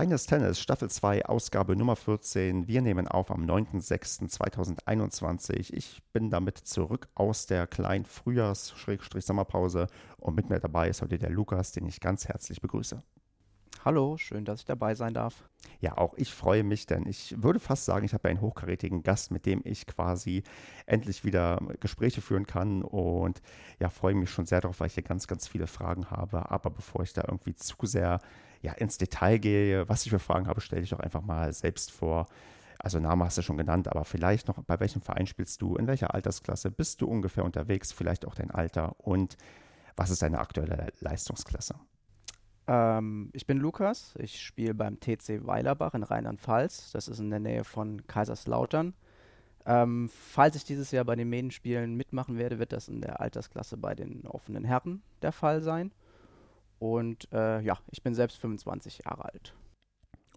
Kleines Tennis, Staffel 2, Ausgabe Nummer 14. Wir nehmen auf am 9.06.2021. Ich bin damit zurück aus der kleinen Frühjahrs-Sommerpause und mit mir dabei ist heute der Lukas, den ich ganz herzlich begrüße. Hallo, schön, dass ich dabei sein darf. Ja, auch ich freue mich, denn ich würde fast sagen, ich habe einen hochkarätigen Gast, mit dem ich quasi endlich wieder Gespräche führen kann und ja, freue mich schon sehr darauf, weil ich hier ganz, ganz viele Fragen habe. Aber bevor ich da irgendwie zu sehr ja, ins Detail gehe, was ich für Fragen habe, stelle ich doch einfach mal selbst vor. Also Name hast du schon genannt, aber vielleicht noch, bei welchem Verein spielst du, in welcher Altersklasse bist du ungefähr unterwegs, vielleicht auch dein Alter und was ist deine aktuelle Leistungsklasse? Ähm, ich bin Lukas, ich spiele beim TC Weilerbach in Rheinland-Pfalz, das ist in der Nähe von Kaiserslautern. Ähm, falls ich dieses Jahr bei den Medienspielen mitmachen werde, wird das in der Altersklasse bei den offenen Herren der Fall sein. Und äh, ja, ich bin selbst 25 Jahre alt.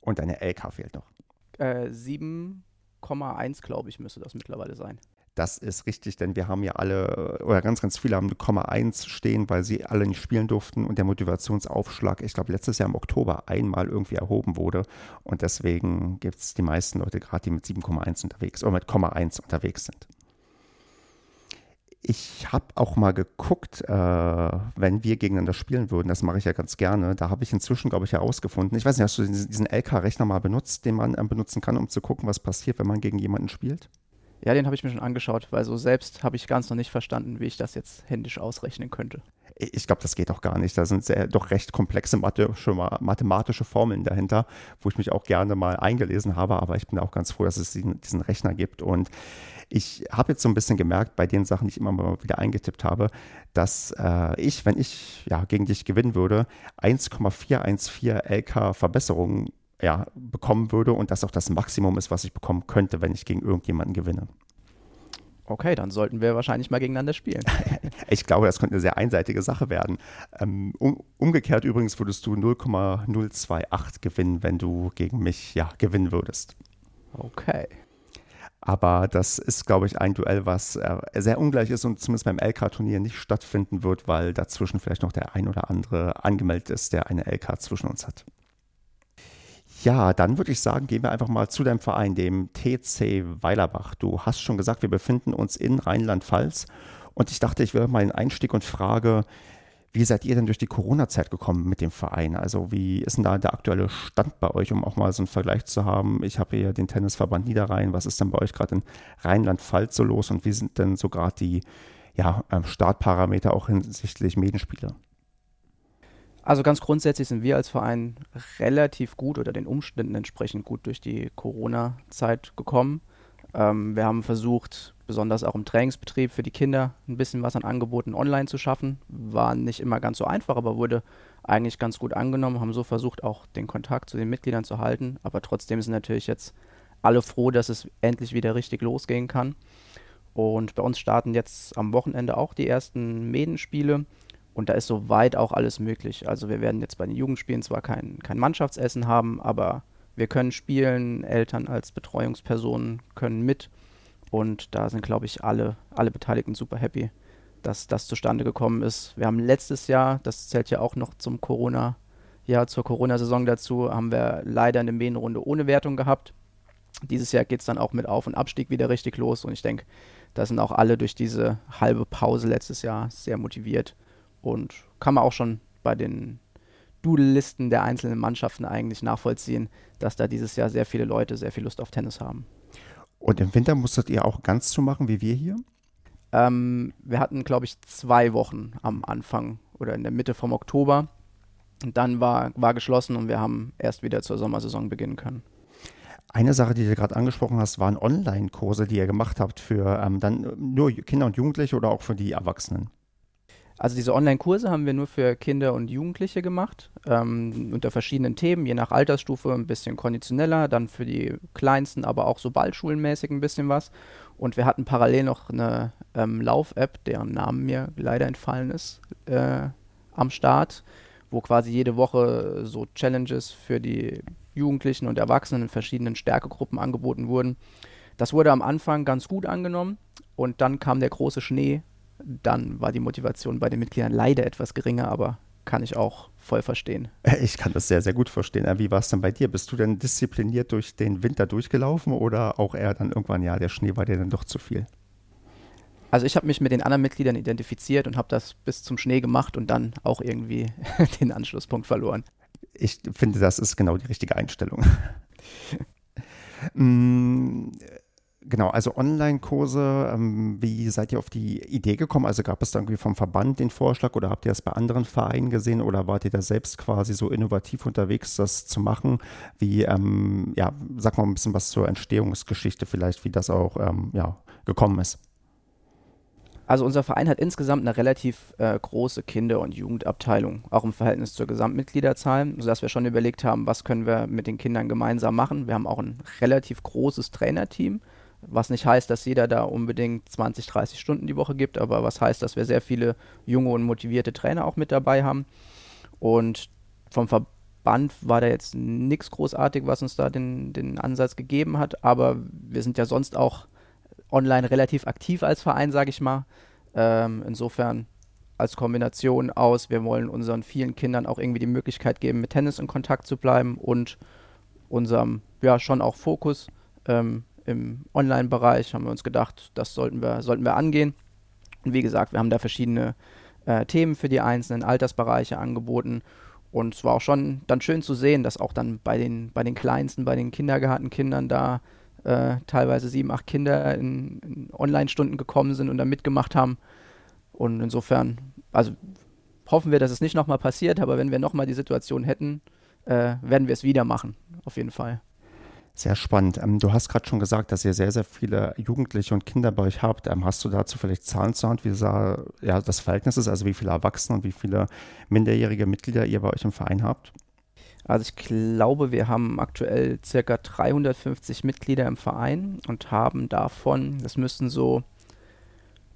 Und deine LK fehlt noch. Äh, 7,1 glaube ich müsste das mittlerweile sein. Das ist richtig, denn wir haben ja alle, oder ganz, ganz viele haben 0,1 stehen, weil sie alle nicht spielen durften und der Motivationsaufschlag, ich glaube, letztes Jahr im Oktober einmal irgendwie erhoben wurde. Und deswegen gibt es die meisten Leute gerade, die mit 7,1 unterwegs oder mit 0,1 unterwegs sind. Ich habe auch mal geguckt, äh, wenn wir gegeneinander spielen würden, das mache ich ja ganz gerne. Da habe ich inzwischen, glaube ich, herausgefunden. Ich weiß nicht, hast du diesen LK-Rechner mal benutzt, den man äh, benutzen kann, um zu gucken, was passiert, wenn man gegen jemanden spielt? Ja, den habe ich mir schon angeschaut, weil so selbst habe ich ganz noch nicht verstanden, wie ich das jetzt händisch ausrechnen könnte. Ich glaube, das geht auch gar nicht. Da sind sehr, doch recht komplexe mathematische Formeln dahinter, wo ich mich auch gerne mal eingelesen habe. Aber ich bin auch ganz froh, dass es diesen, diesen Rechner gibt. Und ich habe jetzt so ein bisschen gemerkt, bei den Sachen, die ich immer mal wieder eingetippt habe, dass äh, ich, wenn ich ja, gegen dich gewinnen würde, 1,414 LK Verbesserungen ja, bekommen würde und das auch das Maximum ist, was ich bekommen könnte, wenn ich gegen irgendjemanden gewinne. Okay, dann sollten wir wahrscheinlich mal gegeneinander spielen. ich glaube, das könnte eine sehr einseitige Sache werden. Ähm, um, umgekehrt übrigens würdest du 0,028 gewinnen, wenn du gegen mich ja, gewinnen würdest. Okay. Aber das ist, glaube ich, ein Duell, was äh, sehr ungleich ist und zumindest beim LK-Turnier nicht stattfinden wird, weil dazwischen vielleicht noch der ein oder andere angemeldet ist, der eine LK zwischen uns hat. Ja, dann würde ich sagen, gehen wir einfach mal zu deinem Verein, dem TC Weilerbach. Du hast schon gesagt, wir befinden uns in Rheinland-Pfalz und ich dachte, ich wäre mal einen Einstieg und frage, wie seid ihr denn durch die Corona-Zeit gekommen mit dem Verein? Also wie ist denn da der aktuelle Stand bei euch, um auch mal so einen Vergleich zu haben? Ich habe hier den Tennisverband Niederrhein. Was ist denn bei euch gerade in Rheinland-Pfalz so los und wie sind denn so gerade die ja, ähm, Startparameter auch hinsichtlich Medienspiele? Also ganz grundsätzlich sind wir als Verein relativ gut oder den Umständen entsprechend gut durch die Corona-Zeit gekommen. Ähm, wir haben versucht, besonders auch im Trainingsbetrieb für die Kinder ein bisschen was an Angeboten online zu schaffen. War nicht immer ganz so einfach, aber wurde eigentlich ganz gut angenommen. Haben so versucht, auch den Kontakt zu den Mitgliedern zu halten. Aber trotzdem sind natürlich jetzt alle froh, dass es endlich wieder richtig losgehen kann. Und bei uns starten jetzt am Wochenende auch die ersten Medenspiele. Und da ist soweit auch alles möglich. Also wir werden jetzt bei den Jugendspielen zwar kein, kein Mannschaftsessen haben, aber wir können spielen, Eltern als Betreuungspersonen können mit. Und da sind, glaube ich, alle, alle Beteiligten super happy, dass das zustande gekommen ist. Wir haben letztes Jahr, das zählt ja auch noch zum Corona, ja, zur Corona-Saison dazu, haben wir leider eine Mähnenrunde ohne Wertung gehabt. Dieses Jahr geht es dann auch mit Auf- und Abstieg wieder richtig los und ich denke, da sind auch alle durch diese halbe Pause letztes Jahr sehr motiviert und kann man auch schon bei den Doodle-Listen der einzelnen Mannschaften eigentlich nachvollziehen, dass da dieses Jahr sehr viele Leute sehr viel Lust auf Tennis haben. Und im Winter musstet ihr auch ganz zu machen, wie wir hier? Ähm, wir hatten, glaube ich, zwei Wochen am Anfang oder in der Mitte vom Oktober. Und dann war, war geschlossen und wir haben erst wieder zur Sommersaison beginnen können. Eine Sache, die du gerade angesprochen hast, waren Online-Kurse, die ihr gemacht habt für ähm, dann nur Kinder und Jugendliche oder auch für die Erwachsenen? Also diese Online-Kurse haben wir nur für Kinder und Jugendliche gemacht, ähm, unter verschiedenen Themen, je nach Altersstufe ein bisschen konditioneller, dann für die Kleinsten, aber auch so ballschulenmäßig ein bisschen was. Und wir hatten parallel noch eine ähm, Lauf-App, deren Namen mir leider entfallen ist, äh, am Start, wo quasi jede Woche so Challenges für die Jugendlichen und Erwachsenen in verschiedenen Stärkegruppen angeboten wurden. Das wurde am Anfang ganz gut angenommen und dann kam der große Schnee. Dann war die Motivation bei den Mitgliedern leider etwas geringer, aber kann ich auch voll verstehen. Ich kann das sehr, sehr gut verstehen. Wie war es denn bei dir? Bist du denn diszipliniert durch den Winter durchgelaufen oder auch eher dann irgendwann, ja, der Schnee war dir dann doch zu viel? Also ich habe mich mit den anderen Mitgliedern identifiziert und habe das bis zum Schnee gemacht und dann auch irgendwie den Anschlusspunkt verloren. Ich finde, das ist genau die richtige Einstellung. Genau, also Online-Kurse, ähm, wie seid ihr auf die Idee gekommen? Also gab es da irgendwie vom Verband den Vorschlag oder habt ihr das bei anderen Vereinen gesehen oder wart ihr da selbst quasi so innovativ unterwegs, das zu machen? Wie, ähm, ja, sag mal ein bisschen was zur Entstehungsgeschichte vielleicht, wie das auch ähm, ja, gekommen ist. Also unser Verein hat insgesamt eine relativ äh, große Kinder- und Jugendabteilung, auch im Verhältnis zur Gesamtmitgliederzahl, sodass wir schon überlegt haben, was können wir mit den Kindern gemeinsam machen. Wir haben auch ein relativ großes Trainerteam, was nicht heißt, dass jeder da unbedingt 20, 30 Stunden die Woche gibt, aber was heißt, dass wir sehr viele junge und motivierte Trainer auch mit dabei haben. Und vom Verband war da jetzt nichts großartig, was uns da den, den Ansatz gegeben hat, aber wir sind ja sonst auch online relativ aktiv als Verein, sage ich mal. Ähm, insofern als Kombination aus, wir wollen unseren vielen Kindern auch irgendwie die Möglichkeit geben, mit Tennis in Kontakt zu bleiben und unserem, ja, schon auch Fokus ähm, im Online-Bereich haben wir uns gedacht, das sollten wir, sollten wir angehen. Und wie gesagt, wir haben da verschiedene äh, Themen für die einzelnen Altersbereiche angeboten. Und es war auch schon dann schön zu sehen, dass auch dann bei den, bei den Kleinsten, bei den Kindergartenkindern da äh, teilweise sieben, acht Kinder in, in Online-Stunden gekommen sind und da mitgemacht haben. Und insofern, also hoffen wir, dass es nicht nochmal passiert, aber wenn wir nochmal die Situation hätten, äh, werden wir es wieder machen, auf jeden Fall. Sehr spannend. Ähm, du hast gerade schon gesagt, dass ihr sehr, sehr viele Jugendliche und Kinder bei euch habt. Ähm, hast du dazu vielleicht Zahlen zur Hand, wie das Verhältnis ist, also wie viele Erwachsene und wie viele minderjährige Mitglieder ihr bei euch im Verein habt? Also ich glaube, wir haben aktuell circa 350 Mitglieder im Verein und haben davon, das müssten so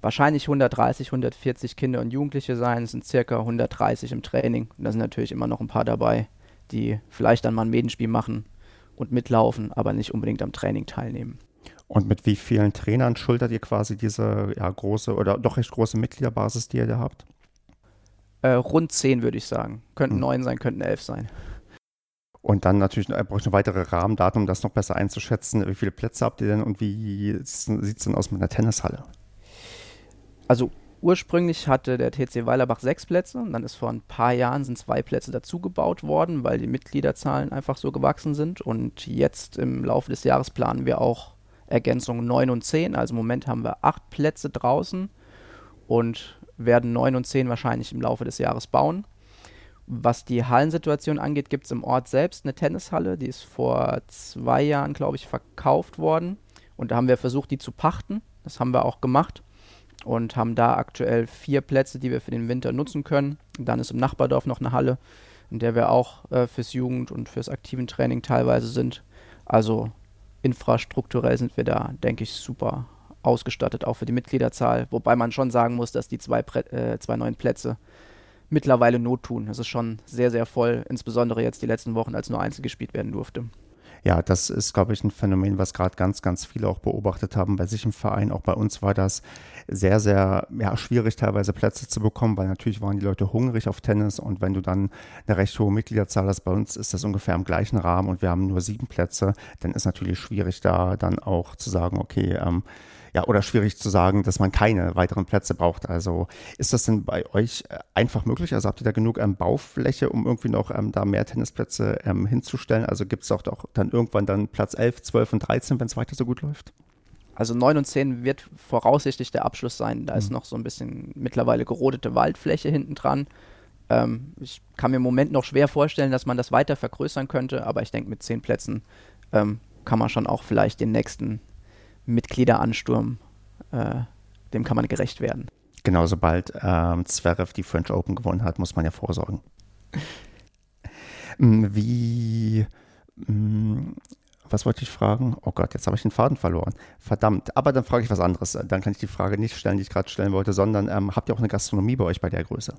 wahrscheinlich 130, 140 Kinder und Jugendliche sein, es sind circa 130 im Training. Und da sind natürlich immer noch ein paar dabei, die vielleicht dann mal ein Medenspiel machen und mitlaufen, aber nicht unbedingt am Training teilnehmen. Und mit wie vielen Trainern schultert ihr quasi diese ja, große oder doch recht große Mitgliederbasis, die ihr da habt? Äh, rund zehn würde ich sagen. Könnten hm. neun sein, könnten elf sein. Und dann natürlich äh, brauche ich noch weitere Rahmendaten, um das noch besser einzuschätzen. Wie viele Plätze habt ihr denn und wie sieht es denn aus mit einer Tennishalle? Also ursprünglich hatte der TC Weilerbach sechs Plätze und dann ist vor ein paar Jahren sind zwei Plätze dazugebaut worden, weil die Mitgliederzahlen einfach so gewachsen sind. Und jetzt im Laufe des Jahres planen wir auch Ergänzungen 9 und 10. Also im Moment haben wir acht Plätze draußen und werden 9 und 10 wahrscheinlich im Laufe des Jahres bauen. Was die Hallensituation angeht, gibt es im Ort selbst eine Tennishalle. Die ist vor zwei Jahren, glaube ich, verkauft worden. Und da haben wir versucht, die zu pachten. Das haben wir auch gemacht. Und haben da aktuell vier Plätze, die wir für den Winter nutzen können. Dann ist im Nachbardorf noch eine Halle, in der wir auch äh, fürs Jugend- und fürs aktiven Training teilweise sind. Also infrastrukturell sind wir da, denke ich, super ausgestattet, auch für die Mitgliederzahl. Wobei man schon sagen muss, dass die zwei, äh, zwei neuen Plätze mittlerweile Not tun. Es ist schon sehr, sehr voll, insbesondere jetzt die letzten Wochen, als nur Einzel gespielt werden durfte. Ja, das ist, glaube ich, ein Phänomen, was gerade ganz, ganz viele auch beobachtet haben bei sich im Verein. Auch bei uns war das sehr, sehr ja, schwierig, teilweise Plätze zu bekommen, weil natürlich waren die Leute hungrig auf Tennis und wenn du dann eine recht hohe Mitgliederzahl hast, bei uns ist das ungefähr im gleichen Rahmen und wir haben nur sieben Plätze, dann ist natürlich schwierig, da dann auch zu sagen, okay, ähm, ja, oder schwierig zu sagen, dass man keine weiteren Plätze braucht. Also ist das denn bei euch äh, einfach möglich? Also habt ihr da genug ähm, Baufläche, um irgendwie noch ähm, da mehr Tennisplätze ähm, hinzustellen? Also gibt es auch, auch dann irgendwann dann Platz 11, 12 und 13, wenn es weiter so gut läuft? Also 9 und 10 wird voraussichtlich der Abschluss sein. Da mhm. ist noch so ein bisschen mittlerweile gerodete Waldfläche hinten dran. Ähm, ich kann mir im Moment noch schwer vorstellen, dass man das weiter vergrößern könnte, aber ich denke, mit 10 Plätzen ähm, kann man schon auch vielleicht den nächsten Mitgliederansturm, äh, dem kann man gerecht werden. Genau, sobald ähm, Zverev die French Open gewonnen hat, muss man ja vorsorgen. Hm, wie, hm, was wollte ich fragen? Oh Gott, jetzt habe ich den Faden verloren. Verdammt. Aber dann frage ich was anderes. Dann kann ich die Frage nicht stellen, die ich gerade stellen wollte, sondern ähm, habt ihr auch eine Gastronomie bei euch bei der Größe?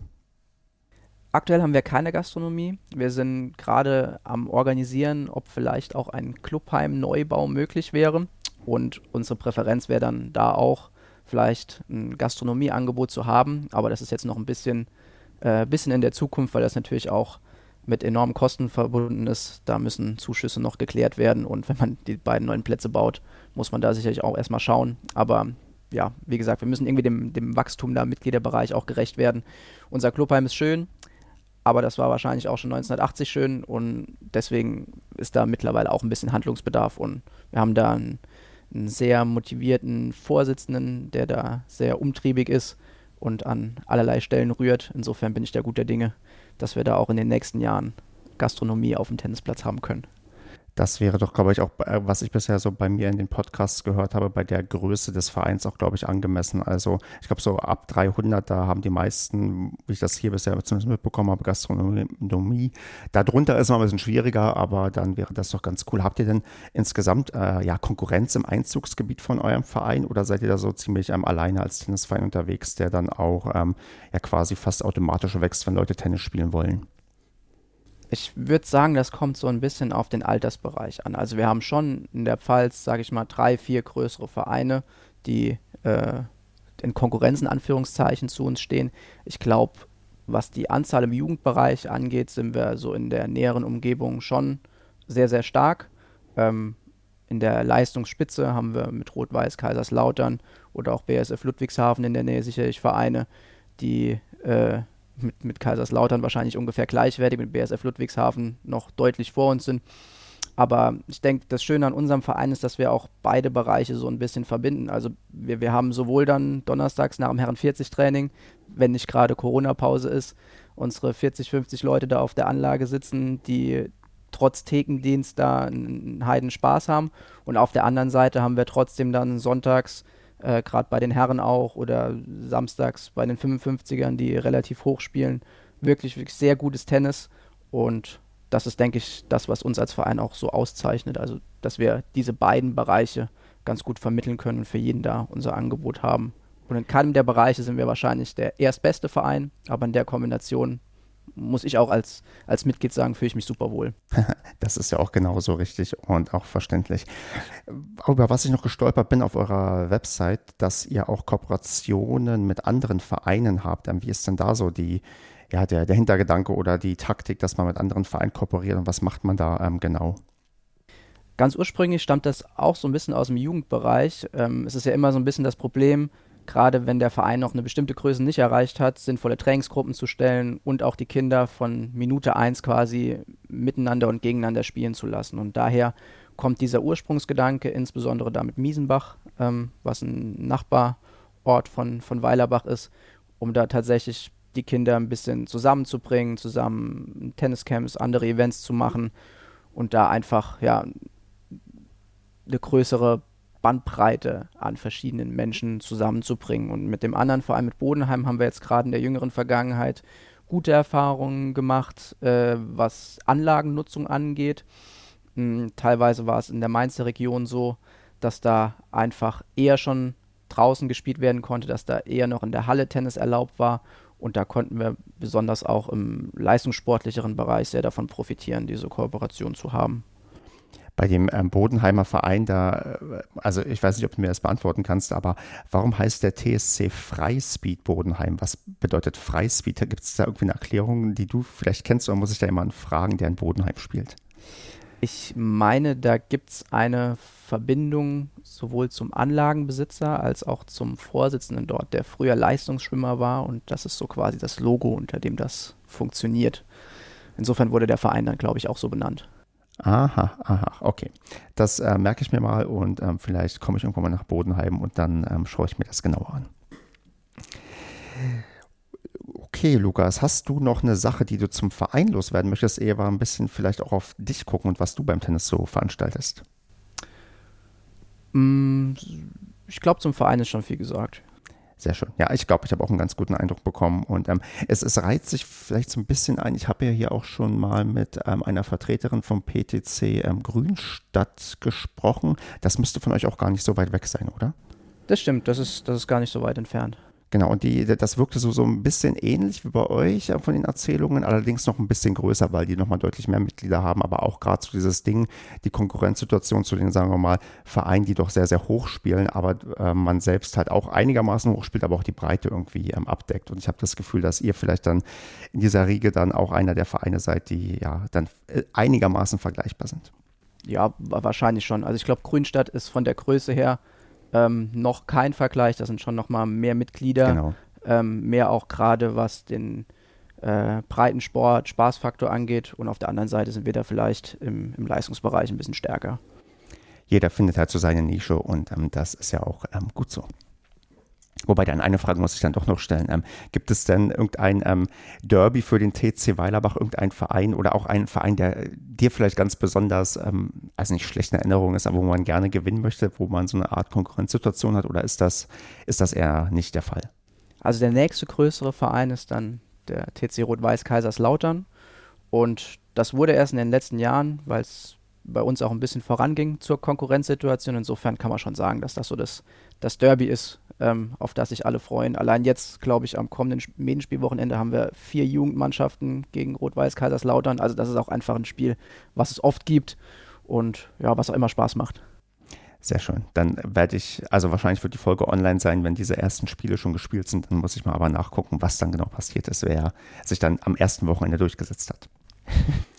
Aktuell haben wir keine Gastronomie. Wir sind gerade am Organisieren, ob vielleicht auch ein Clubheim-Neubau möglich wäre. Und unsere Präferenz wäre dann da auch vielleicht ein Gastronomieangebot zu haben. Aber das ist jetzt noch ein bisschen, äh, bisschen in der Zukunft, weil das natürlich auch mit enormen Kosten verbunden ist. Da müssen Zuschüsse noch geklärt werden und wenn man die beiden neuen Plätze baut, muss man da sicherlich auch erstmal schauen. Aber ja, wie gesagt, wir müssen irgendwie dem, dem Wachstum da im Mitgliederbereich auch gerecht werden. Unser Clubheim ist schön, aber das war wahrscheinlich auch schon 1980 schön und deswegen ist da mittlerweile auch ein bisschen Handlungsbedarf und wir haben da einen, einen sehr motivierten Vorsitzenden, der da sehr umtriebig ist und an allerlei Stellen rührt. Insofern bin ich da guter Dinge, dass wir da auch in den nächsten Jahren Gastronomie auf dem Tennisplatz haben können. Das wäre doch, glaube ich, auch, äh, was ich bisher so bei mir in den Podcasts gehört habe, bei der Größe des Vereins auch, glaube ich, angemessen. Also ich glaube, so ab 300, da haben die meisten, wie ich das hier bisher zumindest mitbekommen habe, Gastronomie. Darunter ist es mal ein bisschen schwieriger, aber dann wäre das doch ganz cool. Habt ihr denn insgesamt äh, ja, Konkurrenz im Einzugsgebiet von eurem Verein oder seid ihr da so ziemlich ähm, alleine als Tennisverein unterwegs, der dann auch ähm, ja quasi fast automatisch wächst, wenn Leute Tennis spielen wollen? Ich würde sagen, das kommt so ein bisschen auf den Altersbereich an. Also wir haben schon in der Pfalz, sage ich mal, drei, vier größere Vereine, die äh, in Konkurrenzen Anführungszeichen zu uns stehen. Ich glaube, was die Anzahl im Jugendbereich angeht, sind wir so in der näheren Umgebung schon sehr, sehr stark. Ähm, in der Leistungsspitze haben wir mit Rot-Weiß Kaiserslautern oder auch BSF Ludwigshafen in der Nähe sicherlich Vereine, die äh, mit, mit Kaiserslautern wahrscheinlich ungefähr gleichwertig, mit BSF Ludwigshafen noch deutlich vor uns sind. Aber ich denke, das Schöne an unserem Verein ist, dass wir auch beide Bereiche so ein bisschen verbinden. Also wir, wir haben sowohl dann donnerstags nach dem Herren 40 Training, wenn nicht gerade Corona-Pause ist, unsere 40, 50 Leute da auf der Anlage sitzen, die trotz Thekendienst da einen Heiden Spaß haben. Und auf der anderen Seite haben wir trotzdem dann sonntags äh, gerade bei den Herren auch oder samstags bei den 55ern, die relativ hoch spielen. Wirklich, wirklich sehr gutes Tennis und das ist, denke ich, das, was uns als Verein auch so auszeichnet. Also, dass wir diese beiden Bereiche ganz gut vermitteln können und für jeden da unser Angebot haben. Und in keinem der Bereiche sind wir wahrscheinlich der erstbeste Verein, aber in der Kombination muss ich auch als, als Mitglied sagen, fühle ich mich super wohl. Das ist ja auch genauso richtig und auch verständlich. Über was ich noch gestolpert bin auf eurer Website, dass ihr auch Kooperationen mit anderen Vereinen habt. Ähm, wie ist denn da so die, ja, der, der Hintergedanke oder die Taktik, dass man mit anderen Vereinen kooperiert und was macht man da ähm, genau? Ganz ursprünglich stammt das auch so ein bisschen aus dem Jugendbereich. Ähm, es ist ja immer so ein bisschen das Problem, gerade wenn der Verein noch eine bestimmte Größe nicht erreicht hat, sinnvolle Trainingsgruppen zu stellen und auch die Kinder von Minute 1 quasi miteinander und gegeneinander spielen zu lassen. Und daher kommt dieser Ursprungsgedanke, insbesondere da mit Miesenbach, ähm, was ein Nachbarort von, von Weilerbach ist, um da tatsächlich die Kinder ein bisschen zusammenzubringen, zusammen Tenniscamps, andere Events zu machen und da einfach ja eine größere Bandbreite an verschiedenen Menschen zusammenzubringen. Und mit dem anderen, vor allem mit Bodenheim, haben wir jetzt gerade in der jüngeren Vergangenheit gute Erfahrungen gemacht, äh, was Anlagennutzung angeht. Hm, teilweise war es in der Mainzer Region so, dass da einfach eher schon draußen gespielt werden konnte, dass da eher noch in der Halle Tennis erlaubt war. Und da konnten wir besonders auch im leistungssportlicheren Bereich sehr davon profitieren, diese Kooperation zu haben bei dem ähm, Bodenheimer Verein da, äh, also ich weiß nicht, ob du mir das beantworten kannst, aber warum heißt der TSC Freispeed Bodenheim? Was bedeutet Freispeed? Gibt es da irgendwie eine Erklärung, die du vielleicht kennst oder muss ich da jemanden fragen, der in Bodenheim spielt? Ich meine, da gibt es eine Verbindung sowohl zum Anlagenbesitzer als auch zum Vorsitzenden dort, der früher Leistungsschwimmer war und das ist so quasi das Logo, unter dem das funktioniert. Insofern wurde der Verein dann, glaube ich, auch so benannt. Aha, aha, okay. Das äh, merke ich mir mal und ähm, vielleicht komme ich irgendwann mal nach Bodenheim und dann ähm, schaue ich mir das genauer an. Okay, Lukas, hast du noch eine Sache, die du zum Verein loswerden möchtest? Eher war ein bisschen vielleicht auch auf dich gucken und was du beim Tennis so veranstaltest. Mm, ich glaube, zum Verein ist schon viel gesagt. Sehr schön. Ja, ich glaube, ich habe auch einen ganz guten Eindruck bekommen. Und ähm, es, es reizt sich vielleicht so ein bisschen ein. Ich habe ja hier auch schon mal mit ähm, einer Vertreterin vom PTC ähm, Grünstadt gesprochen. Das müsste von euch auch gar nicht so weit weg sein, oder? Das stimmt, das ist, das ist gar nicht so weit entfernt. Genau, und die, das wirkte so, so ein bisschen ähnlich wie bei euch äh, von den Erzählungen, allerdings noch ein bisschen größer, weil die nochmal deutlich mehr Mitglieder haben, aber auch gerade so dieses Ding, die Konkurrenzsituation zu den, sagen wir mal, Vereinen, die doch sehr, sehr hoch spielen, aber äh, man selbst halt auch einigermaßen hoch spielt, aber auch die Breite irgendwie ähm, abdeckt. Und ich habe das Gefühl, dass ihr vielleicht dann in dieser Riege dann auch einer der Vereine seid, die ja dann äh, einigermaßen vergleichbar sind. Ja, wahrscheinlich schon. Also ich glaube, Grünstadt ist von der Größe her ähm, noch kein Vergleich, da sind schon noch mal mehr Mitglieder, genau. ähm, mehr auch gerade was den äh, Breitensport, Spaßfaktor angeht und auf der anderen Seite sind wir da vielleicht im, im Leistungsbereich ein bisschen stärker. Jeder findet halt so seine Nische und ähm, das ist ja auch ähm, gut so. Wobei dann eine Frage muss ich dann doch noch stellen. Ähm, gibt es denn irgendein ähm, Derby für den TC Weilerbach, irgendein Verein oder auch ein Verein, der dir vielleicht ganz besonders, ähm, also nicht schlechte Erinnerung ist, aber wo man gerne gewinnen möchte, wo man so eine Art Konkurrenzsituation hat oder ist das, ist das eher nicht der Fall? Also der nächste größere Verein ist dann der TC Rot-Weiß Kaiserslautern und das wurde erst in den letzten Jahren, weil es bei uns auch ein bisschen voranging zur Konkurrenzsituation. Insofern kann man schon sagen, dass das so das, das Derby ist, ähm, auf das sich alle freuen. Allein jetzt, glaube ich, am kommenden Medienspielwochenende haben wir vier Jugendmannschaften gegen Rot-Weiß Kaiserslautern. Also das ist auch einfach ein Spiel, was es oft gibt und ja, was auch immer Spaß macht. Sehr schön. Dann werde ich, also wahrscheinlich wird die Folge online sein, wenn diese ersten Spiele schon gespielt sind. Dann muss ich mal aber nachgucken, was dann genau passiert ist, wer sich dann am ersten Wochenende durchgesetzt hat.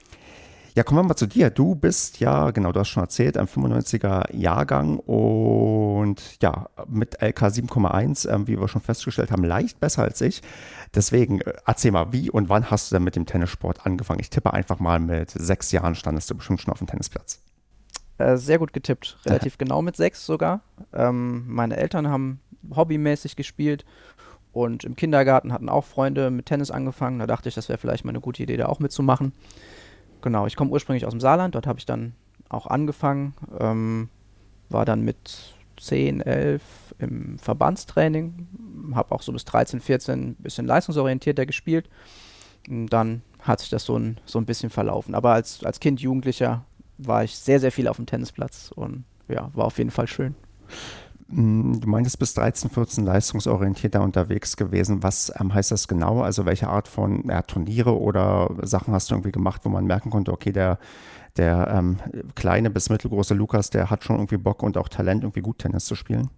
Ja, kommen wir mal zu dir. Du bist ja, genau, du hast schon erzählt, ein 95er Jahrgang und ja, mit LK 7,1, äh, wie wir schon festgestellt haben, leicht besser als ich. Deswegen äh, erzähl mal, wie und wann hast du denn mit dem Tennissport angefangen? Ich tippe einfach mal, mit sechs Jahren standest du bestimmt schon auf dem Tennisplatz. Äh, sehr gut getippt, relativ genau mit sechs sogar. Ähm, meine Eltern haben hobbymäßig gespielt und im Kindergarten hatten auch Freunde mit Tennis angefangen. Da dachte ich, das wäre vielleicht mal eine gute Idee, da auch mitzumachen. Genau, ich komme ursprünglich aus dem Saarland, dort habe ich dann auch angefangen, ähm, war dann mit 10, 11 im Verbandstraining, habe auch so bis 13, 14 ein bisschen leistungsorientierter gespielt. Und dann hat sich das so ein, so ein bisschen verlaufen. Aber als, als Kind, Jugendlicher war ich sehr, sehr viel auf dem Tennisplatz und ja, war auf jeden Fall schön. Hm, du meintest bis 13, 14 leistungsorientierter unterwegs gewesen. Was ähm, heißt das genau? Also welche Art von ja, Turniere oder Sachen hast du irgendwie gemacht, wo man merken konnte, okay, der, der ähm, kleine bis mittelgroße Lukas, der hat schon irgendwie Bock und auch Talent, irgendwie gut Tennis zu spielen?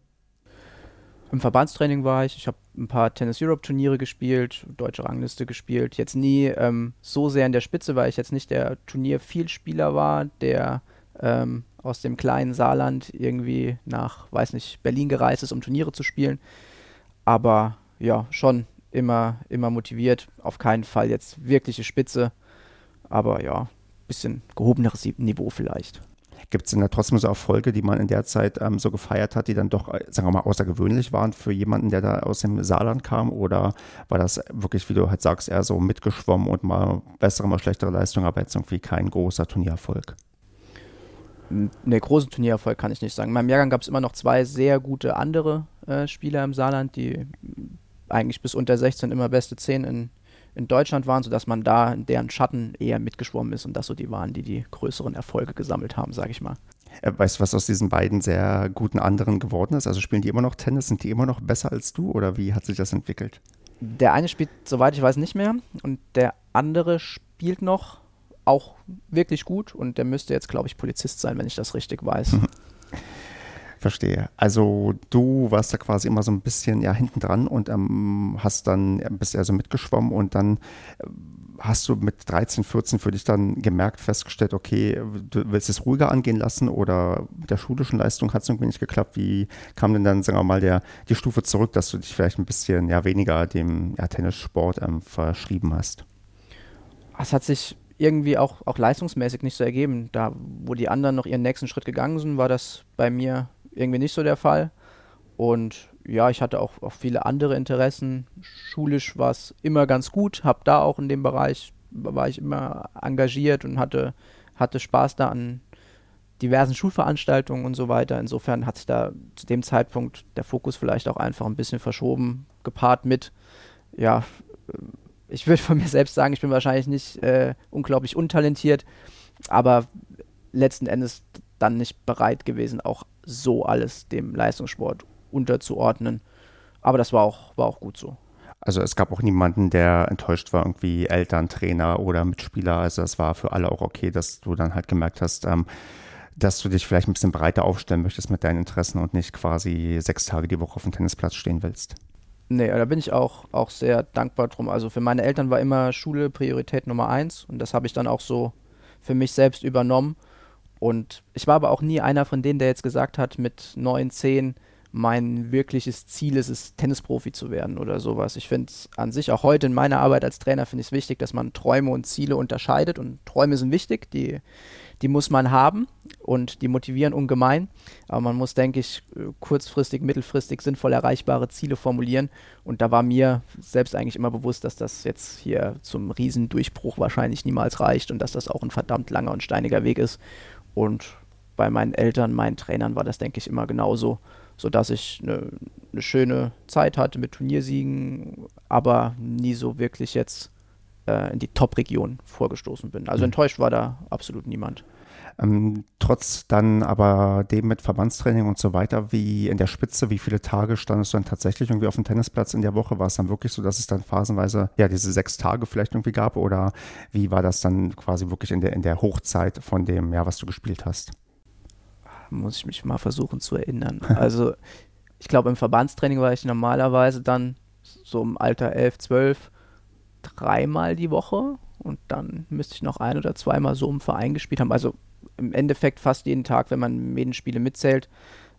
Im Verbandstraining war ich, ich habe ein paar Tennis Europe Turniere gespielt, deutsche Rangliste gespielt. Jetzt nie ähm, so sehr in der Spitze, weil ich jetzt nicht der Turniervielspieler war, der ähm, aus dem kleinen Saarland irgendwie nach, weiß nicht, Berlin gereist ist, um Turniere zu spielen. Aber ja, schon immer, immer motiviert. Auf keinen Fall jetzt wirkliche Spitze. Aber ja, bisschen gehobeneres Niveau vielleicht. Gibt es denn da trotzdem so Erfolge, die man in der Zeit ähm, so gefeiert hat, die dann doch, äh, sagen wir mal, außergewöhnlich waren für jemanden, der da aus dem Saarland kam? Oder war das wirklich, wie du halt sagst, eher so mitgeschwommen und mal bessere, mal schlechtere Leistung, aber jetzt irgendwie kein großer Turniererfolg? Ne, großen Turniererfolg kann ich nicht sagen. In meinem Jahrgang gab es immer noch zwei sehr gute andere äh, Spieler im Saarland, die eigentlich bis unter 16 immer beste 10 in, in Deutschland waren, sodass man da in deren Schatten eher mitgeschwommen ist und das so die waren, die die größeren Erfolge gesammelt haben, sage ich mal. Äh, weißt du, was aus diesen beiden sehr guten anderen geworden ist? Also spielen die immer noch Tennis? Sind die immer noch besser als du oder wie hat sich das entwickelt? Der eine spielt, soweit ich weiß, nicht mehr und der andere spielt noch, auch wirklich gut und der müsste jetzt, glaube ich, Polizist sein, wenn ich das richtig weiß. Verstehe. Also du warst da quasi immer so ein bisschen ja hinten dran und ähm, hast dann bist eher so mitgeschwommen und dann äh, hast du mit 13, 14 für dich dann gemerkt, festgestellt, okay, du willst es ruhiger angehen lassen oder mit der schulischen Leistung hat es irgendwie nicht geklappt. Wie kam denn dann, sagen wir mal, der, die Stufe zurück, dass du dich vielleicht ein bisschen ja weniger dem ja, Tennissport ähm, verschrieben hast? Es hat sich irgendwie auch, auch leistungsmäßig nicht so ergeben. Da, wo die anderen noch ihren nächsten Schritt gegangen sind, war das bei mir irgendwie nicht so der Fall. Und ja, ich hatte auch, auch viele andere Interessen. Schulisch war es immer ganz gut, habe da auch in dem Bereich, war ich immer engagiert und hatte, hatte Spaß da an diversen Schulveranstaltungen und so weiter. Insofern hat sich da zu dem Zeitpunkt der Fokus vielleicht auch einfach ein bisschen verschoben, gepaart mit, ja, ich würde von mir selbst sagen, ich bin wahrscheinlich nicht äh, unglaublich untalentiert, aber letzten Endes dann nicht bereit gewesen, auch so alles dem Leistungssport unterzuordnen. Aber das war auch, war auch gut so. Also es gab auch niemanden, der enttäuscht war, irgendwie Eltern, Trainer oder Mitspieler. Also es war für alle auch okay, dass du dann halt gemerkt hast, ähm, dass du dich vielleicht ein bisschen breiter aufstellen möchtest mit deinen Interessen und nicht quasi sechs Tage die Woche auf dem Tennisplatz stehen willst. Nee, da bin ich auch, auch sehr dankbar drum. Also für meine Eltern war immer Schule Priorität Nummer eins und das habe ich dann auch so für mich selbst übernommen. Und ich war aber auch nie einer von denen, der jetzt gesagt hat, mit neun, zehn, mein wirkliches Ziel ist es, Tennisprofi zu werden oder sowas. Ich finde es an sich auch heute in meiner Arbeit als Trainer finde ich es wichtig, dass man Träume und Ziele unterscheidet und Träume sind wichtig, die, die muss man haben und die motivieren ungemein. Aber man muss, denke ich, kurzfristig, mittelfristig sinnvoll erreichbare Ziele formulieren und da war mir selbst eigentlich immer bewusst, dass das jetzt hier zum Riesendurchbruch wahrscheinlich niemals reicht und dass das auch ein verdammt langer und steiniger Weg ist und bei meinen Eltern, meinen Trainern war das, denke ich, immer genauso sodass ich eine, eine schöne Zeit hatte mit Turniersiegen, aber nie so wirklich jetzt äh, in die Top-Region vorgestoßen bin. Also mhm. enttäuscht war da absolut niemand. Ähm, trotz dann aber dem mit Verbandstraining und so weiter, wie in der Spitze, wie viele Tage standest du dann tatsächlich irgendwie auf dem Tennisplatz in der Woche? War es dann wirklich so, dass es dann phasenweise ja diese sechs Tage vielleicht irgendwie gab oder wie war das dann quasi wirklich in der, in der Hochzeit von dem, ja, was du gespielt hast? Muss ich mich mal versuchen zu erinnern. Also ich glaube, im Verbandstraining war ich normalerweise dann so im Alter 11, 12 dreimal die Woche und dann müsste ich noch ein oder zweimal so im Verein gespielt haben. Also im Endeffekt fast jeden Tag, wenn man Medenspiele mitzählt.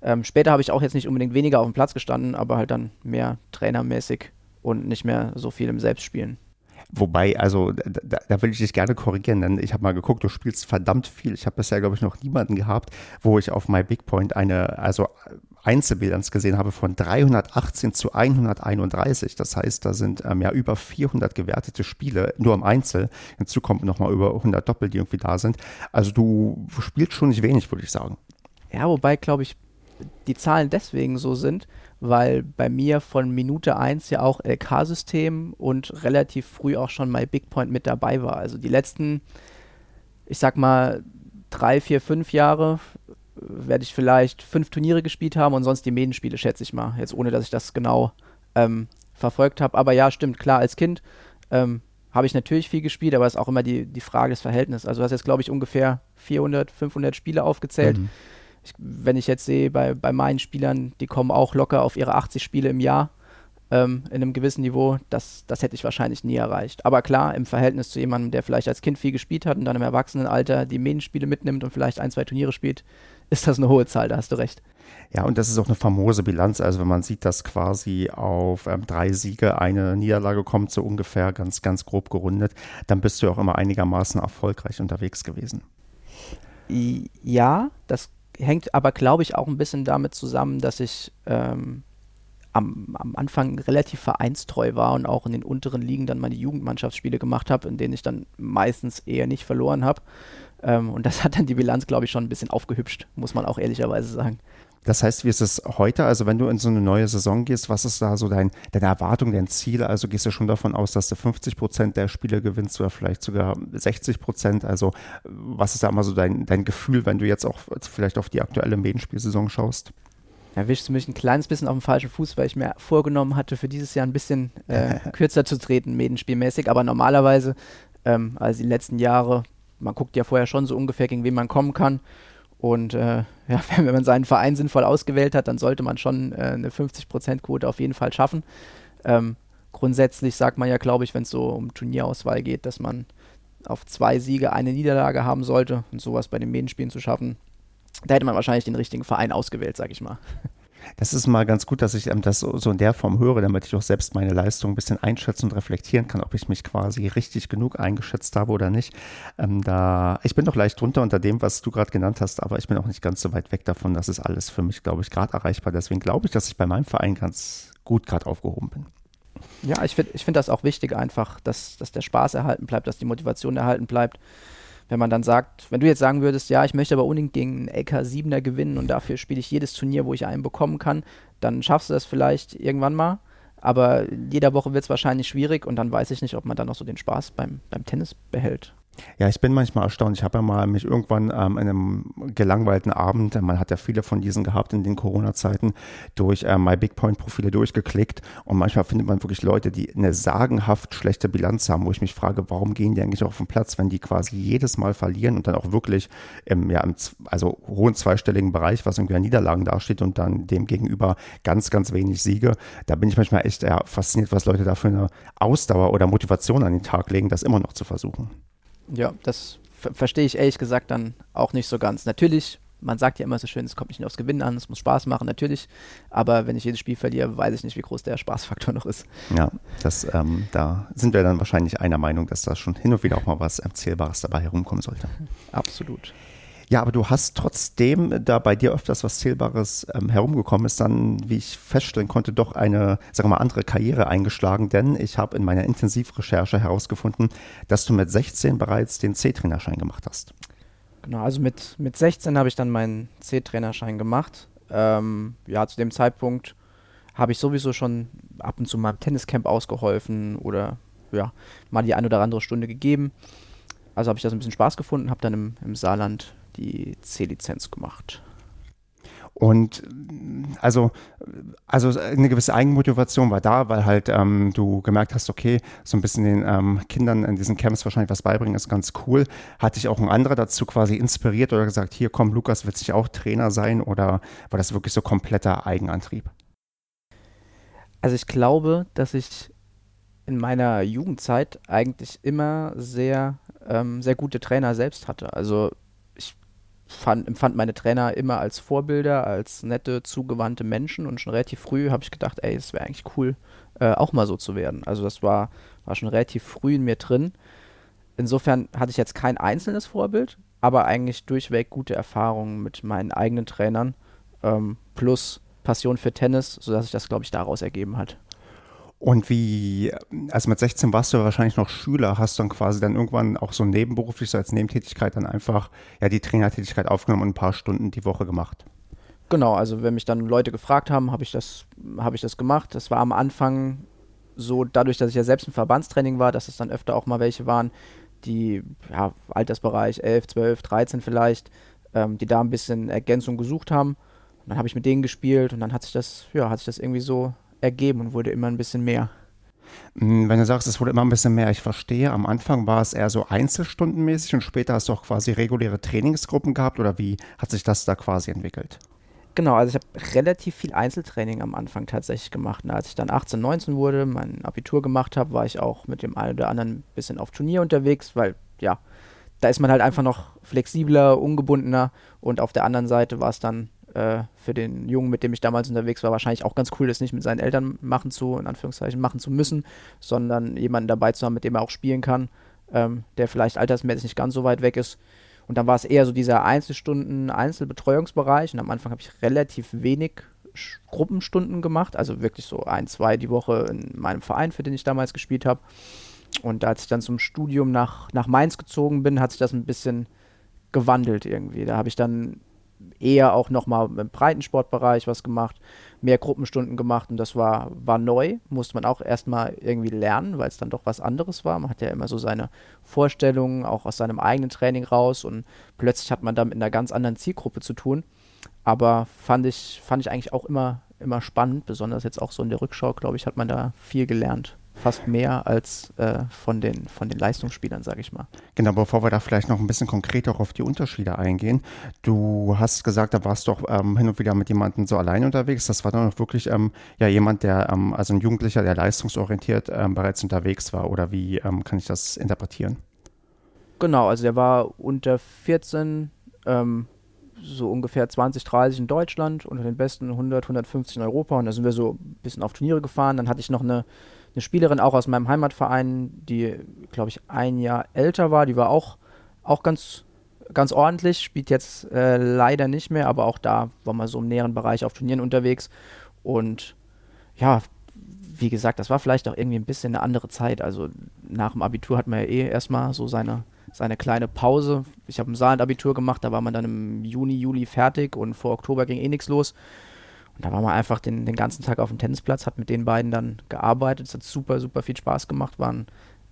Ähm, später habe ich auch jetzt nicht unbedingt weniger auf dem Platz gestanden, aber halt dann mehr trainermäßig und nicht mehr so viel im Selbstspielen. Wobei, also da, da, will ich dich gerne korrigieren, denn ich habe mal geguckt, du spielst verdammt viel. Ich habe bisher, glaube ich, noch niemanden gehabt, wo ich auf My Big Point eine, also Einzelbilanz gesehen habe von 318 zu 131. Das heißt, da sind ähm, ja über 400 gewertete Spiele nur im Einzel. Hinzu kommt nochmal über 100 Doppel, die irgendwie da sind. Also du spielst schon nicht wenig, würde ich sagen. Ja, wobei, glaube ich, die Zahlen deswegen so sind, weil bei mir von Minute 1 ja auch LK-System und relativ früh auch schon My Big Point mit dabei war. Also die letzten, ich sag mal, drei, vier, fünf Jahre werde ich vielleicht fünf Turniere gespielt haben und sonst die Medenspiele, schätze ich mal. Jetzt ohne, dass ich das genau ähm, verfolgt habe. Aber ja, stimmt, klar, als Kind ähm, habe ich natürlich viel gespielt, aber es ist auch immer die, die Frage des Verhältnisses. Also du hast jetzt, glaube ich, ungefähr 400, 500 Spiele aufgezählt. Mhm ich, wenn ich jetzt sehe, bei, bei meinen Spielern, die kommen auch locker auf ihre 80 Spiele im Jahr ähm, in einem gewissen Niveau, das, das hätte ich wahrscheinlich nie erreicht. Aber klar, im Verhältnis zu jemandem, der vielleicht als Kind viel gespielt hat und dann im Erwachsenenalter die Medienspiele mitnimmt und vielleicht ein, zwei Turniere spielt, ist das eine hohe Zahl, da hast du recht. Ja, und das ist auch eine famose Bilanz. Also wenn man sieht, dass quasi auf ähm, drei Siege eine Niederlage kommt, so ungefähr ganz, ganz grob gerundet, dann bist du auch immer einigermaßen erfolgreich unterwegs gewesen. Ja, das hängt aber, glaube ich, auch ein bisschen damit zusammen, dass ich ähm, am, am, Anfang relativ vereinstreu war und auch in den unteren Ligen dann meine Jugendmannschaftsspiele gemacht habe, in denen ich dann meistens eher nicht verloren habe. Ähm, und das hat dann die Bilanz, glaube ich, schon ein bisschen aufgehübscht, muss man auch ehrlicherweise sagen. Das heißt, wie ist es heute? Also wenn du in so eine neue Saison gehst, was ist da so dein, deine Erwartung, dein Ziel? Also gehst du schon davon aus, dass du 50 Prozent der Spiele gewinnst oder vielleicht sogar 60 Prozent? Also was ist da immer so dein, dein Gefühl, wenn du jetzt auch vielleicht auf die aktuelle Medenspielsaison schaust? Erwischst du mich ein kleines bisschen auf dem falschen Fuß, weil ich mir vorgenommen hatte, für dieses Jahr ein bisschen äh, kürzer zu treten, medenspielmäßig. Aber normalerweise, ähm, also die letzten Jahre, man guckt ja vorher schon so ungefähr, gegen wen man kommen kann. Und äh, ja, wenn man seinen Verein sinnvoll ausgewählt hat, dann sollte man schon äh, eine 50%-Quote auf jeden Fall schaffen. Ähm, grundsätzlich sagt man ja, glaube ich, wenn es so um Turnierauswahl geht, dass man auf zwei Siege eine Niederlage haben sollte und sowas bei den Medenspielen zu schaffen. Da hätte man wahrscheinlich den richtigen Verein ausgewählt, sag ich mal. Das ist mal ganz gut, dass ich ähm, das so in der Form höre, damit ich auch selbst meine Leistung ein bisschen einschätzen und reflektieren kann, ob ich mich quasi richtig genug eingeschätzt habe oder nicht. Ähm, da, ich bin doch leicht drunter unter dem, was du gerade genannt hast, aber ich bin auch nicht ganz so weit weg davon. Das ist alles für mich, glaube ich, gerade erreichbar. Deswegen glaube ich, dass ich bei meinem Verein ganz gut gerade aufgehoben bin. Ja, ich finde ich find das auch wichtig einfach, dass, dass der Spaß erhalten bleibt, dass die Motivation erhalten bleibt. Wenn man dann sagt, wenn du jetzt sagen würdest, ja, ich möchte aber unbedingt gegen einen LK7er gewinnen und dafür spiele ich jedes Turnier, wo ich einen bekommen kann, dann schaffst du das vielleicht irgendwann mal. Aber jeder Woche wird es wahrscheinlich schwierig und dann weiß ich nicht, ob man dann noch so den Spaß beim, beim Tennis behält. Ja, ich bin manchmal erstaunt. Ich habe ja mal mich irgendwann ähm, in einem gelangweilten Abend, man hat ja viele von diesen gehabt in den Corona-Zeiten, durch äh, My Big Point-Profile durchgeklickt und manchmal findet man wirklich Leute, die eine sagenhaft schlechte Bilanz haben, wo ich mich frage, warum gehen die eigentlich auf den Platz, wenn die quasi jedes Mal verlieren und dann auch wirklich im, ja, im also hohen zweistelligen Bereich, was irgendwie an Niederlagen dasteht und dann dem gegenüber ganz, ganz wenig Siege. Da bin ich manchmal echt ja, fasziniert, was Leute da für eine Ausdauer oder Motivation an den Tag legen, das immer noch zu versuchen. Ja, das verstehe ich ehrlich gesagt dann auch nicht so ganz. Natürlich, man sagt ja immer so schön, es kommt nicht aufs Gewinnen an, es muss Spaß machen, natürlich. Aber wenn ich jedes Spiel verliere, weiß ich nicht, wie groß der Spaßfaktor noch ist. Ja, das, ähm, da sind wir dann wahrscheinlich einer Meinung, dass da schon hin und wieder auch mal was Erzählbares dabei herumkommen sollte. Absolut. Ja, aber du hast trotzdem, da bei dir öfters was Zählbares ähm, herumgekommen ist, dann, wie ich feststellen konnte, doch eine, sagen wir mal, andere Karriere eingeschlagen, denn ich habe in meiner Intensivrecherche herausgefunden, dass du mit 16 bereits den C-Trainerschein gemacht hast. Genau, also mit, mit 16 habe ich dann meinen C-Trainerschein gemacht. Ähm, ja, zu dem Zeitpunkt habe ich sowieso schon ab und zu mal im Tenniscamp ausgeholfen oder ja, mal die eine oder andere Stunde gegeben. Also habe ich das ein bisschen Spaß gefunden, habe dann im, im Saarland die C-Lizenz gemacht. Und also, also eine gewisse Eigenmotivation war da, weil halt ähm, du gemerkt hast, okay, so ein bisschen den ähm, Kindern in diesen Camps wahrscheinlich was beibringen, ist ganz cool. Hat dich auch ein anderer dazu quasi inspiriert oder gesagt, hier komm, Lukas wird sich auch Trainer sein oder war das wirklich so kompletter Eigenantrieb? Also ich glaube, dass ich in meiner Jugendzeit eigentlich immer sehr, ähm, sehr gute Trainer selbst hatte. Also fand, empfand meine Trainer immer als Vorbilder, als nette, zugewandte Menschen und schon relativ früh habe ich gedacht, ey, es wäre eigentlich cool, äh, auch mal so zu werden. Also das war, war schon relativ früh in mir drin. Insofern hatte ich jetzt kein einzelnes Vorbild, aber eigentlich durchweg gute Erfahrungen mit meinen eigenen Trainern ähm, plus Passion für Tennis, sodass sich das, glaube ich, daraus ergeben hat. Und wie, also mit 16 warst du wahrscheinlich noch Schüler, hast du dann quasi dann irgendwann auch so nebenberuflich, so als Nebentätigkeit dann einfach ja die Trainertätigkeit aufgenommen und ein paar Stunden die Woche gemacht. Genau, also wenn mich dann Leute gefragt haben, habe ich das, ich das gemacht. Das war am Anfang so, dadurch, dass ich ja selbst im Verbandstraining war, dass es dann öfter auch mal welche waren, die, ja, Altersbereich 11, 12, 13 vielleicht, ähm, die da ein bisschen Ergänzung gesucht haben. Und dann habe ich mit denen gespielt und dann hat sich das, ja, hat sich das irgendwie so ergeben und wurde immer ein bisschen mehr. Hm, wenn du sagst, es wurde immer ein bisschen mehr, ich verstehe, am Anfang war es eher so einzelstundenmäßig und später hast du auch quasi reguläre Trainingsgruppen gehabt oder wie hat sich das da quasi entwickelt? Genau, also ich habe relativ viel Einzeltraining am Anfang tatsächlich gemacht. Und als ich dann 18, 19 wurde, mein Abitur gemacht habe, war ich auch mit dem einen oder anderen ein bisschen auf Turnier unterwegs, weil ja, da ist man halt einfach noch flexibler, ungebundener und auf der anderen Seite war es dann äh, für den Jungen, mit dem ich damals unterwegs war, wahrscheinlich auch ganz cool, das nicht mit seinen Eltern machen zu, in Anführungszeichen, machen zu müssen, sondern jemanden dabei zu haben, mit dem er auch spielen kann, ähm, der vielleicht altersmäßig nicht ganz so weit weg ist. Und dann war es eher so dieser Einzelstunden, Einzelbetreuungsbereich. Und am Anfang habe ich relativ wenig Gruppenstunden gemacht, also wirklich so ein, zwei die Woche in meinem Verein, für den ich damals gespielt habe. Und als ich dann zum Studium nach, nach Mainz gezogen bin, hat sich das ein bisschen gewandelt irgendwie. Da habe ich dann eher auch nochmal im Breitensportbereich was gemacht, mehr Gruppenstunden gemacht und das war, war neu, musste man auch erstmal irgendwie lernen, weil es dann doch was anderes war. Man hat ja immer so seine Vorstellungen, auch aus seinem eigenen Training raus und plötzlich hat man dann mit einer ganz anderen Zielgruppe zu tun. Aber fand ich, fand ich eigentlich auch immer, immer spannend, besonders jetzt auch so in der Rückschau, glaube ich, hat man da viel gelernt fast mehr als äh, von, den, von den Leistungsspielern, sage ich mal. Genau, bevor wir da vielleicht noch ein bisschen konkreter auf die Unterschiede eingehen. Du hast gesagt, da warst du auch ähm, hin und wieder mit jemandem so allein unterwegs. Das war dann auch wirklich ähm, ja, jemand, der, ähm, also ein Jugendlicher, der leistungsorientiert ähm, bereits unterwegs war. Oder wie ähm, kann ich das interpretieren? Genau, also der war unter 14, ähm, so ungefähr 20, 30 in Deutschland, unter den besten 100, 150 in Europa. Und da sind wir so ein bisschen auf Turniere gefahren. Dann hatte ich noch eine eine Spielerin auch aus meinem Heimatverein, die, glaube ich, ein Jahr älter war. Die war auch, auch ganz, ganz ordentlich, spielt jetzt äh, leider nicht mehr, aber auch da war man so im näheren Bereich auf Turnieren unterwegs. Und ja, wie gesagt, das war vielleicht auch irgendwie ein bisschen eine andere Zeit. Also nach dem Abitur hat man ja eh erstmal so seine, seine kleine Pause. Ich habe ein Saarland-Abitur gemacht, da war man dann im Juni, Juli fertig und vor Oktober ging eh nichts los. Und da war man einfach den, den ganzen Tag auf dem Tennisplatz, hat mit den beiden dann gearbeitet. Es hat super, super viel Spaß gemacht, waren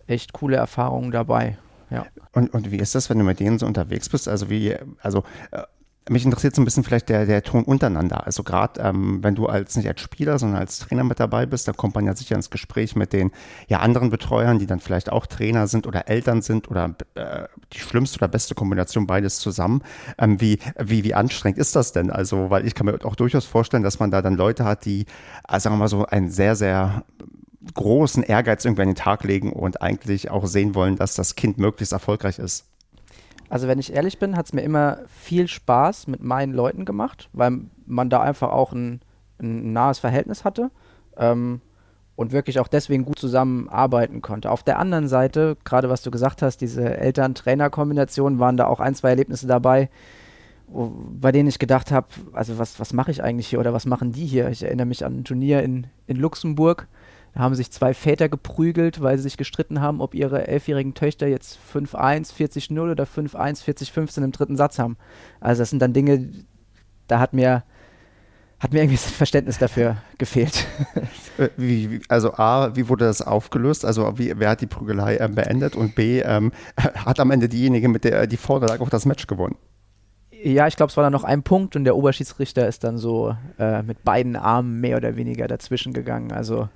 echt coole Erfahrungen dabei. Ja. Und, und wie ist das, wenn du mit denen so unterwegs bist? Also wie, also äh, mich interessiert so ein bisschen vielleicht der, der Ton untereinander. Also gerade ähm, wenn du als nicht als Spieler, sondern als Trainer mit dabei bist, dann kommt man ja sicher ins Gespräch mit den ja anderen Betreuern, die dann vielleicht auch Trainer sind oder Eltern sind oder äh, die schlimmste oder beste Kombination beides zusammen. Ähm, wie, wie, wie anstrengend ist das denn? Also, weil ich kann mir auch durchaus vorstellen, dass man da dann Leute hat, die, äh, sagen wir mal so, einen sehr, sehr großen Ehrgeiz irgendwie an den Tag legen und eigentlich auch sehen wollen, dass das Kind möglichst erfolgreich ist. Also wenn ich ehrlich bin, hat es mir immer viel Spaß mit meinen Leuten gemacht, weil man da einfach auch ein, ein nahes Verhältnis hatte ähm, und wirklich auch deswegen gut zusammenarbeiten konnte. Auf der anderen Seite, gerade was du gesagt hast, diese Eltern-Trainer-Kombination, waren da auch ein, zwei Erlebnisse dabei, bei denen ich gedacht habe, also was, was mache ich eigentlich hier oder was machen die hier? Ich erinnere mich an ein Turnier in, in Luxemburg, da haben sich zwei Väter geprügelt, weil sie sich gestritten haben, ob ihre elfjährigen Töchter jetzt 5-1, 40-0 oder 5-1, 40-15 im dritten Satz haben. Also das sind dann Dinge, da hat mir, hat mir irgendwie das Verständnis dafür gefehlt. Äh, wie, also A, wie wurde das aufgelöst? Also wie, wer hat die Prügelei äh, beendet? Und B, ähm, hat am Ende diejenige mit der die Vorderlage auch das Match gewonnen? Ja, ich glaube, es war dann noch ein Punkt und der Oberschiedsrichter ist dann so äh, mit beiden Armen mehr oder weniger dazwischen gegangen. Also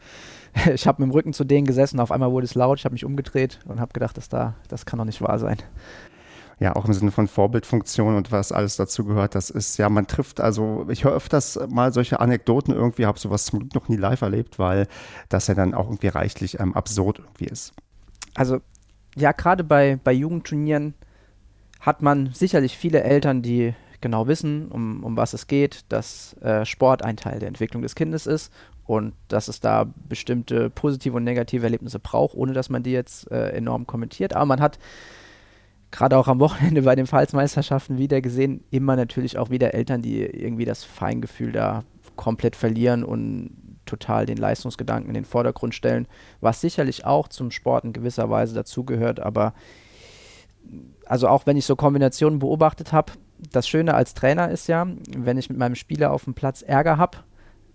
ich habe mit dem Rücken zu denen gesessen, auf einmal wurde es laut, ich habe mich umgedreht und habe gedacht, das, da, das kann doch nicht wahr sein. Ja, auch im Sinne von Vorbildfunktion und was alles dazu gehört, das ist ja, man trifft, also ich höre öfters mal solche Anekdoten irgendwie, habe sowas zum Glück noch nie live erlebt, weil das ja dann auch irgendwie reichlich ähm, absurd irgendwie ist. Also ja, gerade bei, bei Jugendturnieren hat man sicherlich viele Eltern, die genau wissen, um, um was es geht, dass äh, Sport ein Teil der Entwicklung des Kindes ist und dass es da bestimmte positive und negative Erlebnisse braucht, ohne dass man die jetzt äh, enorm kommentiert. Aber man hat gerade auch am Wochenende bei den Pfalzmeisterschaften wieder gesehen, immer natürlich auch wieder Eltern, die irgendwie das Feingefühl da komplett verlieren und total den Leistungsgedanken in den Vordergrund stellen, was sicherlich auch zum Sport in gewisser Weise dazugehört, aber also auch wenn ich so Kombinationen beobachtet habe, das Schöne als Trainer ist ja, wenn ich mit meinem Spieler auf dem Platz Ärger habe,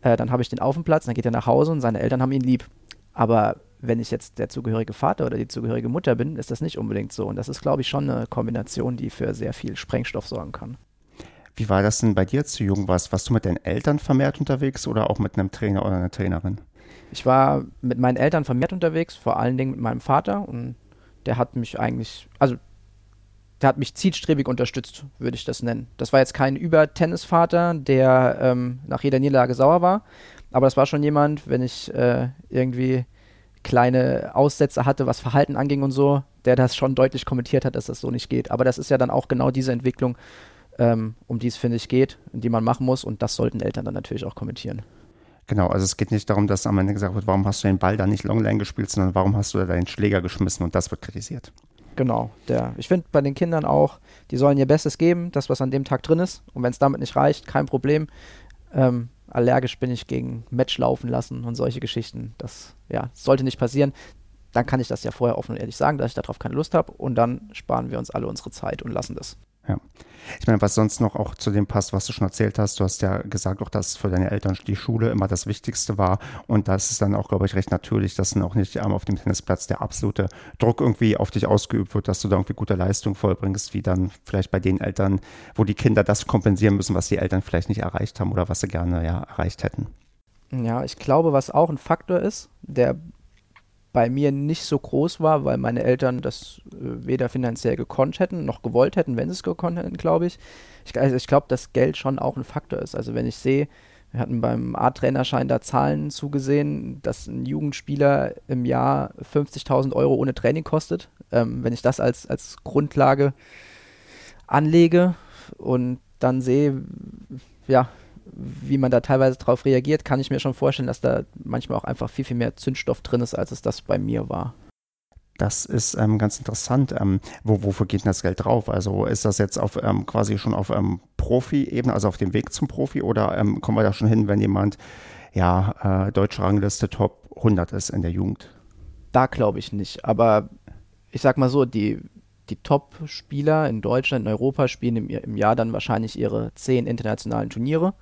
äh, dann habe ich den auf dem Platz, dann geht er nach Hause und seine Eltern haben ihn lieb. Aber wenn ich jetzt der zugehörige Vater oder die zugehörige Mutter bin, ist das nicht unbedingt so. Und das ist, glaube ich, schon eine Kombination, die für sehr viel Sprengstoff sorgen kann. Wie war das denn bei dir zu jung warst? Warst du mit deinen Eltern vermehrt unterwegs oder auch mit einem Trainer oder einer Trainerin? Ich war mit meinen Eltern vermehrt unterwegs, vor allen Dingen mit meinem Vater. Und der hat mich eigentlich, also der hat mich zielstrebig unterstützt, würde ich das nennen. Das war jetzt kein Über-Tennisvater, der ähm, nach jeder Niederlage sauer war, aber das war schon jemand, wenn ich äh, irgendwie kleine Aussätze hatte, was Verhalten anging und so, der das schon deutlich kommentiert hat, dass das so nicht geht. Aber das ist ja dann auch genau diese Entwicklung, ähm, um die es, finde ich, geht, die man machen muss und das sollten Eltern dann natürlich auch kommentieren. Genau, also es geht nicht darum, dass am Ende gesagt wird, warum hast du den Ball da nicht Longline gespielt, sondern warum hast du da deinen Schläger geschmissen und das wird kritisiert. Genau, der. Ich finde bei den Kindern auch, die sollen ihr Bestes geben, das, was an dem Tag drin ist. Und wenn es damit nicht reicht, kein Problem. Ähm, allergisch bin ich gegen Match laufen lassen und solche Geschichten. Das ja, sollte nicht passieren. Dann kann ich das ja vorher offen und ehrlich sagen, dass ich darauf keine Lust habe. Und dann sparen wir uns alle unsere Zeit und lassen das. Ja. Ich meine, was sonst noch auch zu dem passt, was du schon erzählt hast, du hast ja gesagt auch, dass für deine Eltern die Schule immer das Wichtigste war und das ist dann auch, glaube ich, recht natürlich, dass dann auch nicht auf dem Tennisplatz der absolute Druck irgendwie auf dich ausgeübt wird, dass du da irgendwie gute Leistung vollbringst, wie dann vielleicht bei den Eltern, wo die Kinder das kompensieren müssen, was die Eltern vielleicht nicht erreicht haben oder was sie gerne ja erreicht hätten. Ja, ich glaube, was auch ein Faktor ist, der bei mir nicht so groß war, weil meine Eltern das äh, weder finanziell gekonnt hätten, noch gewollt hätten, wenn sie es gekonnt hätten, glaube ich. Ich, also ich glaube, dass Geld schon auch ein Faktor ist. Also wenn ich sehe, wir hatten beim A-Trainerschein da Zahlen zugesehen, dass ein Jugendspieler im Jahr 50.000 Euro ohne Training kostet. Ähm, wenn ich das als, als Grundlage anlege und dann sehe, ja, wie man da teilweise darauf reagiert, kann ich mir schon vorstellen, dass da manchmal auch einfach viel, viel mehr Zündstoff drin ist, als es das bei mir war. Das ist ähm, ganz interessant. Ähm, wo, wofür geht denn das Geld drauf? Also ist das jetzt auf ähm, quasi schon auf ähm, Profi-Ebene, also auf dem Weg zum Profi, oder ähm, kommen wir da schon hin, wenn jemand ja äh, deutsche Rangliste Top 100 ist in der Jugend? Da glaube ich nicht. Aber ich sag mal so, die, die Top-Spieler in Deutschland, in Europa spielen im, im Jahr dann wahrscheinlich ihre zehn internationalen Turniere.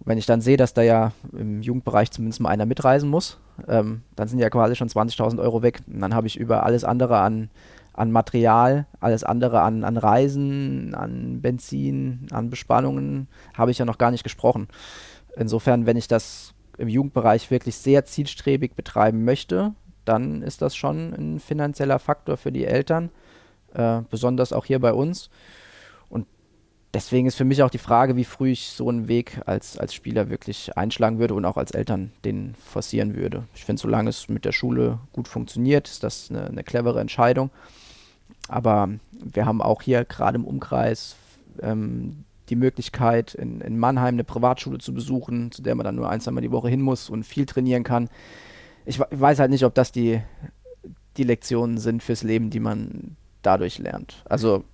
Und wenn ich dann sehe, dass da ja im Jugendbereich zumindest mal einer mitreisen muss, ähm, dann sind ja quasi schon 20.000 Euro weg. Und dann habe ich über alles andere an, an Material, alles andere an, an Reisen, an Benzin, an Bespannungen, habe ich ja noch gar nicht gesprochen. Insofern, wenn ich das im Jugendbereich wirklich sehr zielstrebig betreiben möchte, dann ist das schon ein finanzieller Faktor für die Eltern, äh, besonders auch hier bei uns. Und deswegen ist für mich auch die Frage, wie früh ich so einen Weg als, als Spieler wirklich einschlagen würde und auch als Eltern den forcieren würde. Ich finde, solange es mit der Schule gut funktioniert, ist das eine, eine clevere Entscheidung. Aber wir haben auch hier gerade im Umkreis ähm, die Möglichkeit, in, in Mannheim eine Privatschule zu besuchen, zu der man dann nur ein, zweimal die Woche hin muss und viel trainieren kann ich weiß halt nicht, ob das die, die Lektionen sind fürs Leben, die man dadurch lernt. Also,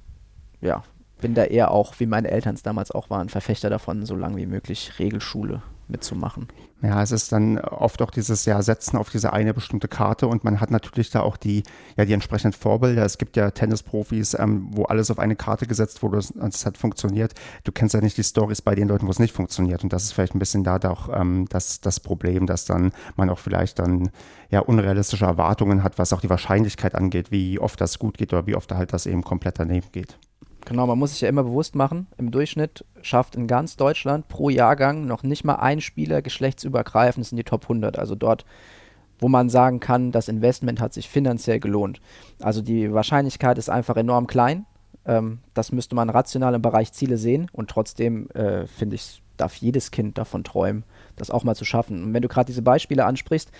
ja, bin da eher auch, wie meine Eltern es damals auch waren, Verfechter davon, so lange wie möglich Regelschule mitzumachen. Ja, es ist dann oft auch dieses ja Setzen auf diese eine bestimmte Karte und man hat natürlich da auch die, ja, die entsprechenden Vorbilder. Es gibt ja Tennisprofis, ähm, wo alles auf eine Karte gesetzt wurde und es hat funktioniert. Du kennst ja nicht die Stories bei den Leuten, wo es nicht funktioniert. Und das ist vielleicht ein bisschen da auch ähm, das, das Problem, dass dann man auch vielleicht dann ja unrealistische Erwartungen hat, was auch die Wahrscheinlichkeit angeht, wie oft das gut geht oder wie oft halt das eben komplett daneben geht. Genau, man muss sich ja immer bewusst machen, im Durchschnitt schafft in ganz Deutschland pro Jahrgang noch nicht mal ein Spieler geschlechtsübergreifend in die Top 100. Also dort, wo man sagen kann, das Investment hat sich finanziell gelohnt. Also die Wahrscheinlichkeit ist einfach enorm klein. Ähm, das müsste man rational im Bereich Ziele sehen und trotzdem äh, finde ich, darf jedes Kind davon träumen, das auch mal zu schaffen. Und wenn du gerade diese Beispiele ansprichst,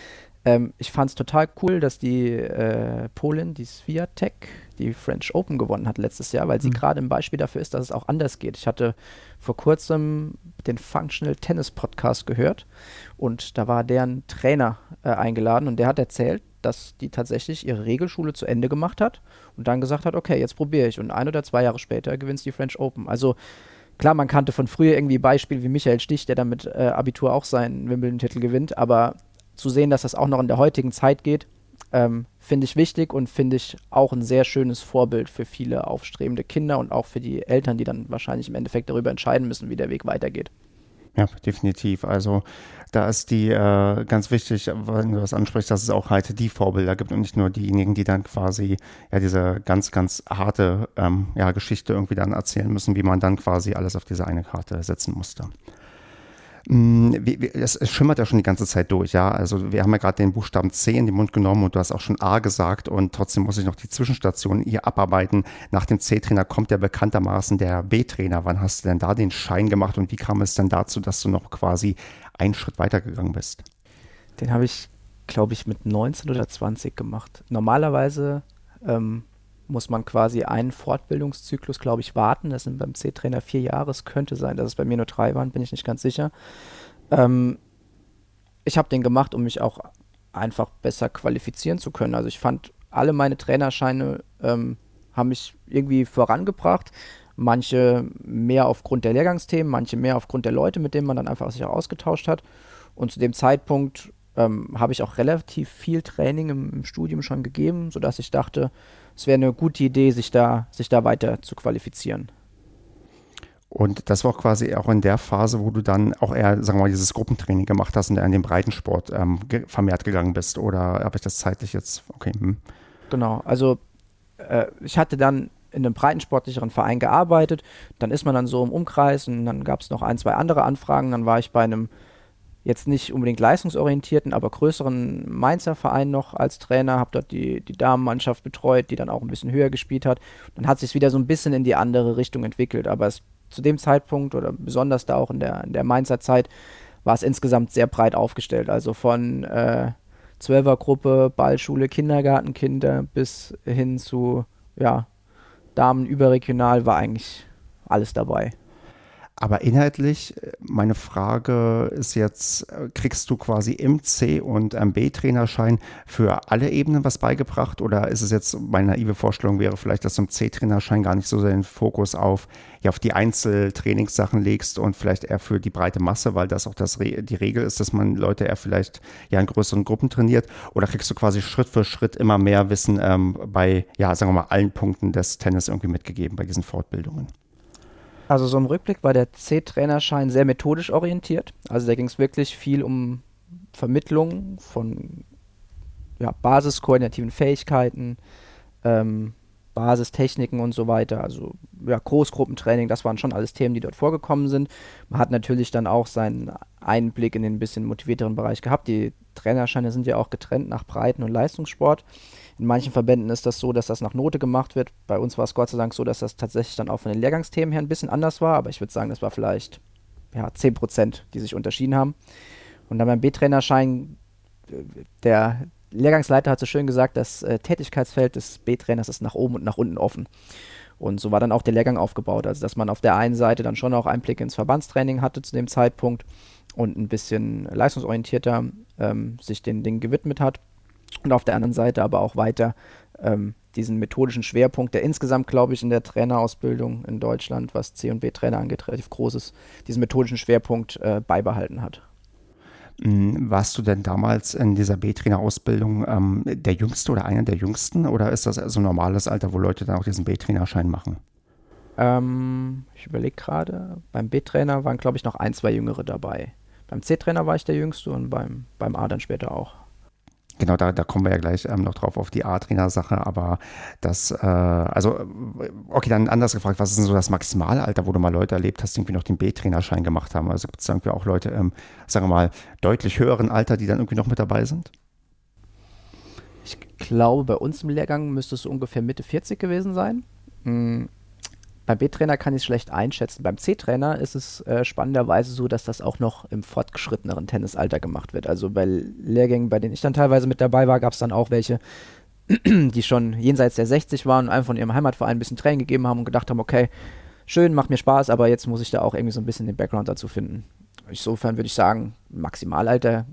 ähm, ich fand es total cool, dass die äh, Polin, die Sviatek, die French Open gewonnen hat letztes Jahr, weil sie mhm. gerade ein Beispiel dafür ist, dass es auch anders geht. Ich hatte vor kurzem den Functional Tennis Podcast gehört und da war deren Trainer äh, eingeladen und der hat erzählt, dass die tatsächlich ihre Regelschule zu Ende gemacht hat und dann gesagt hat, okay, jetzt probiere ich und ein oder zwei Jahre später gewinnt die French Open. Also klar, man kannte von früher irgendwie Beispiele wie Michael Stich, der damit äh, Abitur auch seinen Wimbledon-Titel gewinnt, aber zu sehen, dass das auch noch in der heutigen Zeit geht, ähm, finde ich wichtig und finde ich auch ein sehr schönes Vorbild für viele aufstrebende Kinder und auch für die Eltern, die dann wahrscheinlich im Endeffekt darüber entscheiden müssen, wie der Weg weitergeht. Ja, definitiv. Also da ist die äh, ganz wichtig, wenn du das ansprichst, dass es auch halt die Vorbilder gibt und nicht nur diejenigen, die dann quasi ja diese ganz, ganz harte ähm, ja, Geschichte irgendwie dann erzählen müssen, wie man dann quasi alles auf diese eine Karte setzen musste. Mm, es, schimmert ja schon die ganze Zeit durch, ja. Also wir haben ja gerade den Buchstaben C in den Mund genommen und du hast auch schon A gesagt und trotzdem muss ich noch die Zwischenstation hier abarbeiten. Nach dem C-Trainer kommt ja bekanntermaßen der B-Trainer. Wann hast du denn da den Schein gemacht und wie kam es denn dazu, dass du noch quasi einen Schritt weitergegangen bist? Den habe ich, glaube ich, mit 19 oder 20 gemacht. Normalerweise ähm, muss man quasi einen Fortbildungszyklus, glaube ich, warten. Das sind beim C-Trainer vier Jahre. Es könnte sein, dass es bei mir nur drei waren, bin ich nicht ganz sicher. Ähm, ich habe den gemacht, um mich auch einfach besser qualifizieren zu können. Also ich fand, alle meine Trainerscheine ähm, haben mich irgendwie vorangebracht. Manche mehr aufgrund der Lehrgangsthemen, manche mehr aufgrund der Leute, mit denen man dann einfach sich auch ausgetauscht hat. Und zu dem Zeitpunkt ähm, habe ich auch relativ viel Training im, im Studium schon gegeben, sodass ich dachte, es wäre eine gute Idee, sich da, sich da weiter zu qualifizieren. Und das war auch quasi auch in der Phase, wo du dann auch eher, sagen wir mal, dieses Gruppentraining gemacht hast und in den Breitensport ähm, ge vermehrt gegangen bist. Oder habe ich das zeitlich jetzt, okay. Hm. Genau, also äh, ich hatte dann in einem breitensportlicheren Verein gearbeitet. Dann ist man dann so im Umkreis und dann gab es noch ein, zwei andere Anfragen. Dann war ich bei einem jetzt nicht unbedingt leistungsorientierten, aber größeren Mainzer Verein noch als Trainer, habe dort die, die Damenmannschaft betreut, die dann auch ein bisschen höher gespielt hat. Dann hat sich wieder so ein bisschen in die andere Richtung entwickelt, aber es, zu dem Zeitpunkt oder besonders da auch in der, in der Mainzer Zeit war es insgesamt sehr breit aufgestellt. Also von äh, Zwölfergruppe, Ballschule, Kindergartenkinder bis hin zu ja, Damen überregional war eigentlich alles dabei. Aber inhaltlich, meine Frage ist jetzt, kriegst du quasi im C- und B-Trainerschein für alle Ebenen was beigebracht oder ist es jetzt, meine naive Vorstellung wäre vielleicht, dass du im C-Trainerschein gar nicht so sehr den Fokus auf, ja, auf die Einzeltrainingssachen legst und vielleicht eher für die breite Masse, weil das auch das die Regel ist, dass man Leute eher vielleicht ja in größeren Gruppen trainiert oder kriegst du quasi Schritt für Schritt immer mehr Wissen ähm, bei, ja, sagen wir mal, allen Punkten des Tennis irgendwie mitgegeben bei diesen Fortbildungen? Also so im Rückblick war der C-Trainerschein sehr methodisch orientiert. Also da ging es wirklich viel um Vermittlung von ja, basiskoordinativen Fähigkeiten, ähm, Basistechniken und so weiter. Also ja, Großgruppentraining, das waren schon alles Themen, die dort vorgekommen sind. Man hat natürlich dann auch seinen Einblick in den ein bisschen motivierteren Bereich gehabt. Die Trainerscheine sind ja auch getrennt nach Breiten- und Leistungssport. In manchen Verbänden ist das so, dass das nach Note gemacht wird. Bei uns war es Gott sei Dank so, dass das tatsächlich dann auch von den Lehrgangsthemen her ein bisschen anders war. Aber ich würde sagen, das war vielleicht ja, 10 Prozent, die sich unterschieden haben. Und dann beim B-Trainerschein, der Lehrgangsleiter hat so schön gesagt, das äh, Tätigkeitsfeld des B-Trainers ist nach oben und nach unten offen. Und so war dann auch der Lehrgang aufgebaut. Also, dass man auf der einen Seite dann schon auch Einblick ins Verbandstraining hatte zu dem Zeitpunkt und ein bisschen leistungsorientierter ähm, sich den Dingen gewidmet hat und auf der anderen Seite aber auch weiter ähm, diesen methodischen Schwerpunkt, der insgesamt, glaube ich, in der Trainerausbildung in Deutschland, was C- und B-Trainer angeht, relativ groß ist, diesen methodischen Schwerpunkt äh, beibehalten hat. Hm, warst du denn damals in dieser B-Trainer-Ausbildung ähm, der Jüngste oder einer der Jüngsten oder ist das so ein normales Alter, wo Leute dann auch diesen B-Trainerschein machen? Ähm, ich überlege gerade, beim B-Trainer waren, glaube ich, noch ein, zwei Jüngere dabei. Beim C-Trainer war ich der Jüngste und beim, beim A dann später auch. Genau, da, da kommen wir ja gleich ähm, noch drauf auf die A-Trainer-Sache, aber das, äh, also, okay, dann anders gefragt, was ist denn so das Maximalalter, wo du mal Leute erlebt hast, die irgendwie noch den B-Trainerschein gemacht haben? Also gibt es irgendwie auch Leute im, sagen wir mal, deutlich höheren Alter, die dann irgendwie noch mit dabei sind? Ich glaube, bei uns im Lehrgang müsste es ungefähr Mitte 40 gewesen sein. Mhm. Beim B-Trainer kann ich es schlecht einschätzen. Beim C-Trainer ist es äh, spannenderweise so, dass das auch noch im fortgeschritteneren Tennisalter gemacht wird. Also bei Lehrgängen, bei denen ich dann teilweise mit dabei war, gab es dann auch welche, die schon jenseits der 60 waren und einfach von ihrem Heimatverein ein bisschen Training gegeben haben und gedacht haben, okay, schön, macht mir Spaß, aber jetzt muss ich da auch irgendwie so ein bisschen den Background dazu finden. Insofern würde ich sagen, Maximalalter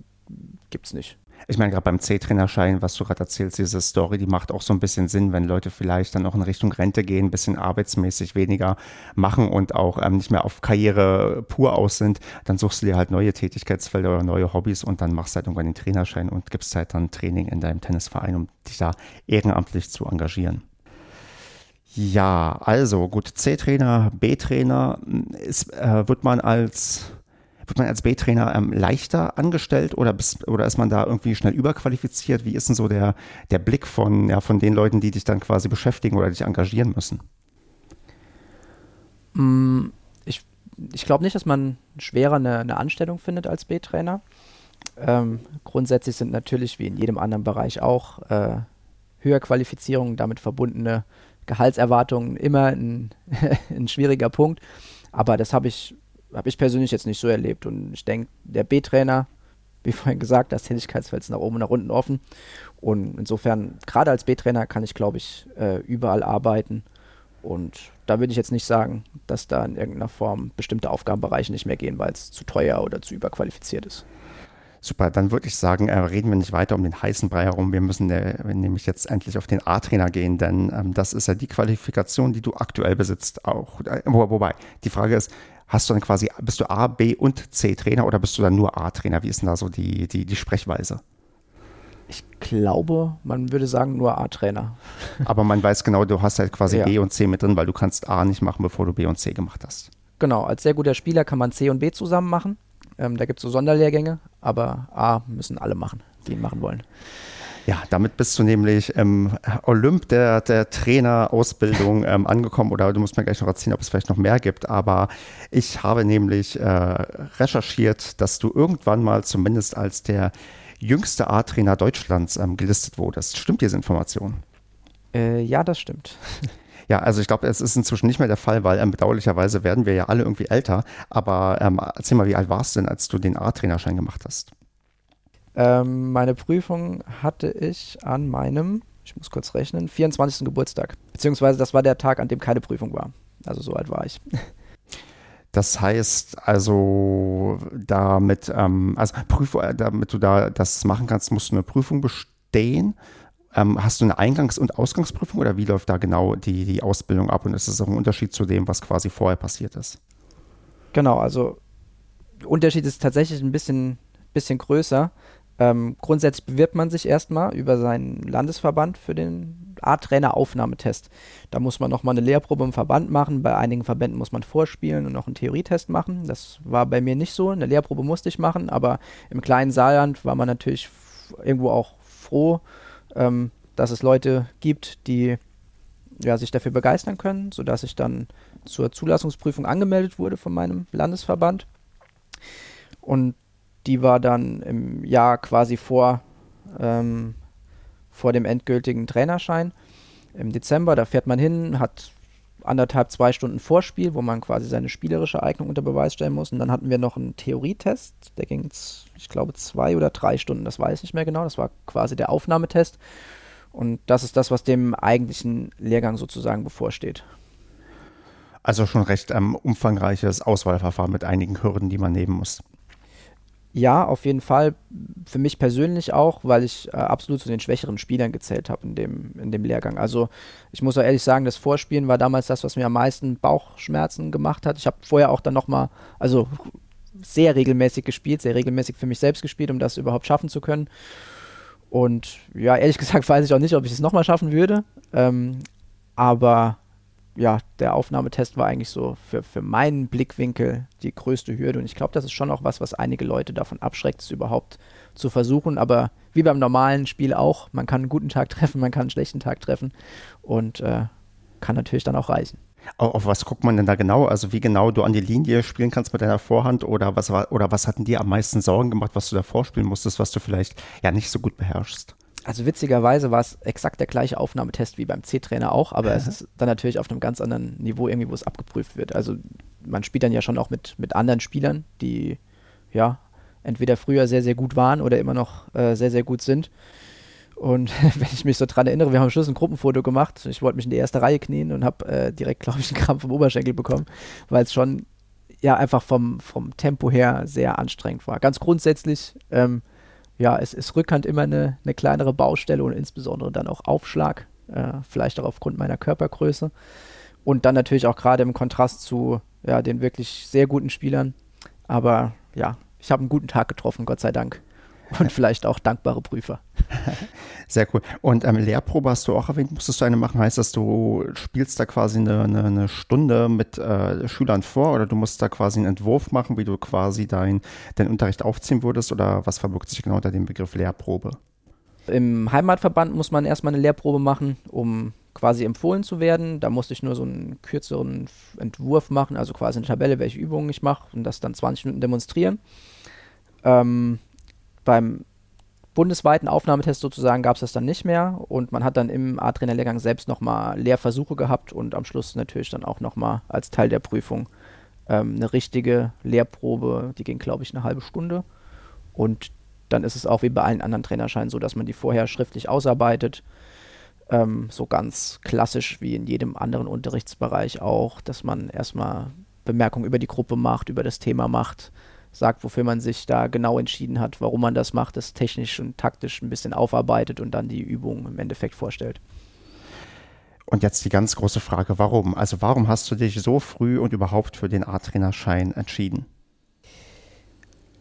gibt es nicht ich meine, gerade beim C-Trainerschein, was du gerade erzählst, diese Story, die macht auch so ein bisschen Sinn, wenn Leute vielleicht dann auch in Richtung Rente gehen, ein bisschen arbeitsmäßig weniger machen und auch ähm, nicht mehr auf Karriere pur aus sind, dann suchst du dir halt neue Tätigkeitsfelder oder neue Hobbys und dann machst du halt irgendwann den Trainerschein und gibst halt dann Training in deinem Tennisverein, um dich da ehrenamtlich zu engagieren. Ja, also gut, C-Trainer, B-Trainer, äh, wird man als wird man als B-Trainer ähm, leichter angestellt oder, bis, oder ist man da irgendwie schnell überqualifiziert? Wie ist denn so der, der Blick von, ja, von den Leuten, die dich dann quasi beschäftigen oder dich engagieren müssen? Mm, ich, ich glaube nicht, dass man schwerer eine, eine Anstellung findet als B-Trainer. Ähm, grundsätzlich sind natürlich wie in jedem anderen Bereich auch äh, Höherqualifizierungen, damit verbundene Gehaltserwartungen immer ein, ein schwieriger Punkt. Aber das habe ich habe ich persönlich jetzt nicht so erlebt. Und ich denke, der B-Trainer, wie vorhin gesagt, das Tätigkeitsfeld ist nach oben und nach unten offen. Und insofern, gerade als B-Trainer kann ich, glaube ich, äh, überall arbeiten. Und da würde ich jetzt nicht sagen, dass da in irgendeiner Form bestimmte Aufgabenbereiche nicht mehr gehen, weil es zu teuer oder zu überqualifiziert ist. Super, dann würde ich sagen, äh, reden wir nicht weiter um den heißen Brei herum. Wir müssen äh, nämlich jetzt endlich auf den A-Trainer gehen, denn ähm, das ist ja die Qualifikation, die du aktuell besitzt auch. Äh, wo, wobei, die Frage ist, hast du dann quasi, bist du A, B und C-Trainer oder bist du dann nur A-Trainer? Wie ist denn da so die, die, die Sprechweise? Ich glaube, man würde sagen nur A-Trainer. Aber man weiß genau, du hast halt quasi ja. B und C mit drin, weil du kannst A nicht machen, bevor du B und C gemacht hast. Genau, als sehr guter Spieler kann man C und B zusammen machen. Ähm, da gibt es so Sonderlehrgänge, aber A müssen alle machen, die ihn machen wollen. Ja, damit bist du nämlich im Olymp der, der Trainerausbildung ähm, angekommen oder du musst mir gleich noch erzählen, ob es vielleicht noch mehr gibt. Aber ich habe nämlich äh, recherchiert, dass du irgendwann mal zumindest als der jüngste A-Trainer Deutschlands ähm, gelistet wurdest. Stimmt diese Information? Äh, ja, das stimmt. Ja, also ich glaube, es ist inzwischen nicht mehr der Fall, weil ähm, bedauerlicherweise werden wir ja alle irgendwie älter. Aber ähm, erzähl mal, wie alt warst du denn, als du den A-Trainerschein gemacht hast? Ähm, meine Prüfung hatte ich an meinem, ich muss kurz rechnen, 24. Geburtstag. Beziehungsweise das war der Tag, an dem keine Prüfung war. Also so alt war ich. Das heißt also, damit, ähm, also Prüf, damit du da das machen kannst, musst du eine Prüfung bestehen. Ähm, hast du eine Eingangs- und Ausgangsprüfung oder wie läuft da genau die, die Ausbildung ab? Und ist das auch ein Unterschied zu dem, was quasi vorher passiert ist? Genau, also der Unterschied ist tatsächlich ein bisschen, bisschen größer. Ähm, grundsätzlich bewirbt man sich erstmal über seinen Landesverband für den A-Trainer-Aufnahmetest. Da muss man nochmal eine Lehrprobe im Verband machen. Bei einigen Verbänden muss man vorspielen und noch einen Theorietest machen. Das war bei mir nicht so. Eine Lehrprobe musste ich machen, aber im kleinen Saarland war man natürlich irgendwo auch froh, ähm, dass es Leute gibt, die ja, sich dafür begeistern können, sodass ich dann zur Zulassungsprüfung angemeldet wurde von meinem Landesverband. Und die war dann im Jahr quasi vor, ähm, vor dem endgültigen Trainerschein im Dezember. Da fährt man hin, hat anderthalb, zwei Stunden Vorspiel, wo man quasi seine spielerische Eignung unter Beweis stellen muss. Und dann hatten wir noch einen Theorietest, der ging, ich glaube, zwei oder drei Stunden, das weiß ich nicht mehr genau. Das war quasi der Aufnahmetest. Und das ist das, was dem eigentlichen Lehrgang sozusagen bevorsteht. Also schon recht ähm, umfangreiches Auswahlverfahren mit einigen Hürden, die man nehmen muss. Ja, auf jeden Fall. Für mich persönlich auch, weil ich äh, absolut zu den schwächeren Spielern gezählt habe in dem, in dem Lehrgang. Also ich muss auch ehrlich sagen, das Vorspielen war damals das, was mir am meisten Bauchschmerzen gemacht hat. Ich habe vorher auch dann nochmal, also sehr regelmäßig gespielt, sehr regelmäßig für mich selbst gespielt, um das überhaupt schaffen zu können. Und ja, ehrlich gesagt weiß ich auch nicht, ob ich es nochmal schaffen würde. Ähm, aber ja, der Aufnahmetest war eigentlich so für, für meinen Blickwinkel die größte Hürde. Und ich glaube, das ist schon auch was, was einige Leute davon abschreckt, es überhaupt zu versuchen. Aber wie beim normalen Spiel auch, man kann einen guten Tag treffen, man kann einen schlechten Tag treffen und äh, kann natürlich dann auch reichen. Auf was guckt man denn da genau? Also wie genau du an die Linie spielen kannst mit deiner Vorhand oder was oder was hatten dir am meisten Sorgen gemacht, was du da vorspielen musstest, was du vielleicht ja nicht so gut beherrschst? Also witzigerweise war es exakt der gleiche Aufnahmetest wie beim C-Trainer auch, aber es ist dann natürlich auf einem ganz anderen Niveau irgendwie, wo es abgeprüft wird. Also man spielt dann ja schon auch mit, mit anderen Spielern, die ja entweder früher sehr, sehr gut waren oder immer noch äh, sehr, sehr gut sind. Und wenn ich mich so dran erinnere, wir haben am Schluss ein Gruppenfoto gemacht. Ich wollte mich in die erste Reihe knien und habe äh, direkt, glaube ich, einen Krampf im Oberschenkel bekommen, weil es schon ja einfach vom, vom Tempo her sehr anstrengend war. Ganz grundsätzlich ähm, ja, es ist Rückhand immer eine, eine kleinere Baustelle und insbesondere dann auch Aufschlag, äh, vielleicht auch aufgrund meiner Körpergröße. Und dann natürlich auch gerade im Kontrast zu ja, den wirklich sehr guten Spielern. Aber ja, ich habe einen guten Tag getroffen, Gott sei Dank und vielleicht auch dankbare Prüfer. Sehr cool. Und ähm, Lehrprobe hast du auch erwähnt, musstest du eine machen? Heißt das, du spielst da quasi eine, eine, eine Stunde mit äh, Schülern vor oder du musst da quasi einen Entwurf machen, wie du quasi deinen dein Unterricht aufziehen würdest oder was verbirgt sich genau unter dem Begriff Lehrprobe? Im Heimatverband muss man erstmal eine Lehrprobe machen, um quasi empfohlen zu werden. Da musste ich nur so einen kürzeren Entwurf machen, also quasi eine Tabelle, welche Übungen ich mache und das dann 20 Minuten demonstrieren. Ähm, beim bundesweiten Aufnahmetest sozusagen gab es das dann nicht mehr und man hat dann im A-Trainer-Lehrgang selbst nochmal Lehrversuche gehabt und am Schluss natürlich dann auch nochmal als Teil der Prüfung ähm, eine richtige Lehrprobe, die ging glaube ich eine halbe Stunde. Und dann ist es auch wie bei allen anderen Trainerscheinen so, dass man die vorher schriftlich ausarbeitet, ähm, so ganz klassisch wie in jedem anderen Unterrichtsbereich auch, dass man erstmal Bemerkungen über die Gruppe macht, über das Thema macht, sagt, wofür man sich da genau entschieden hat, warum man das macht, das technisch und taktisch ein bisschen aufarbeitet und dann die Übung im Endeffekt vorstellt. Und jetzt die ganz große Frage, warum? Also warum hast du dich so früh und überhaupt für den A-Trainerschein entschieden?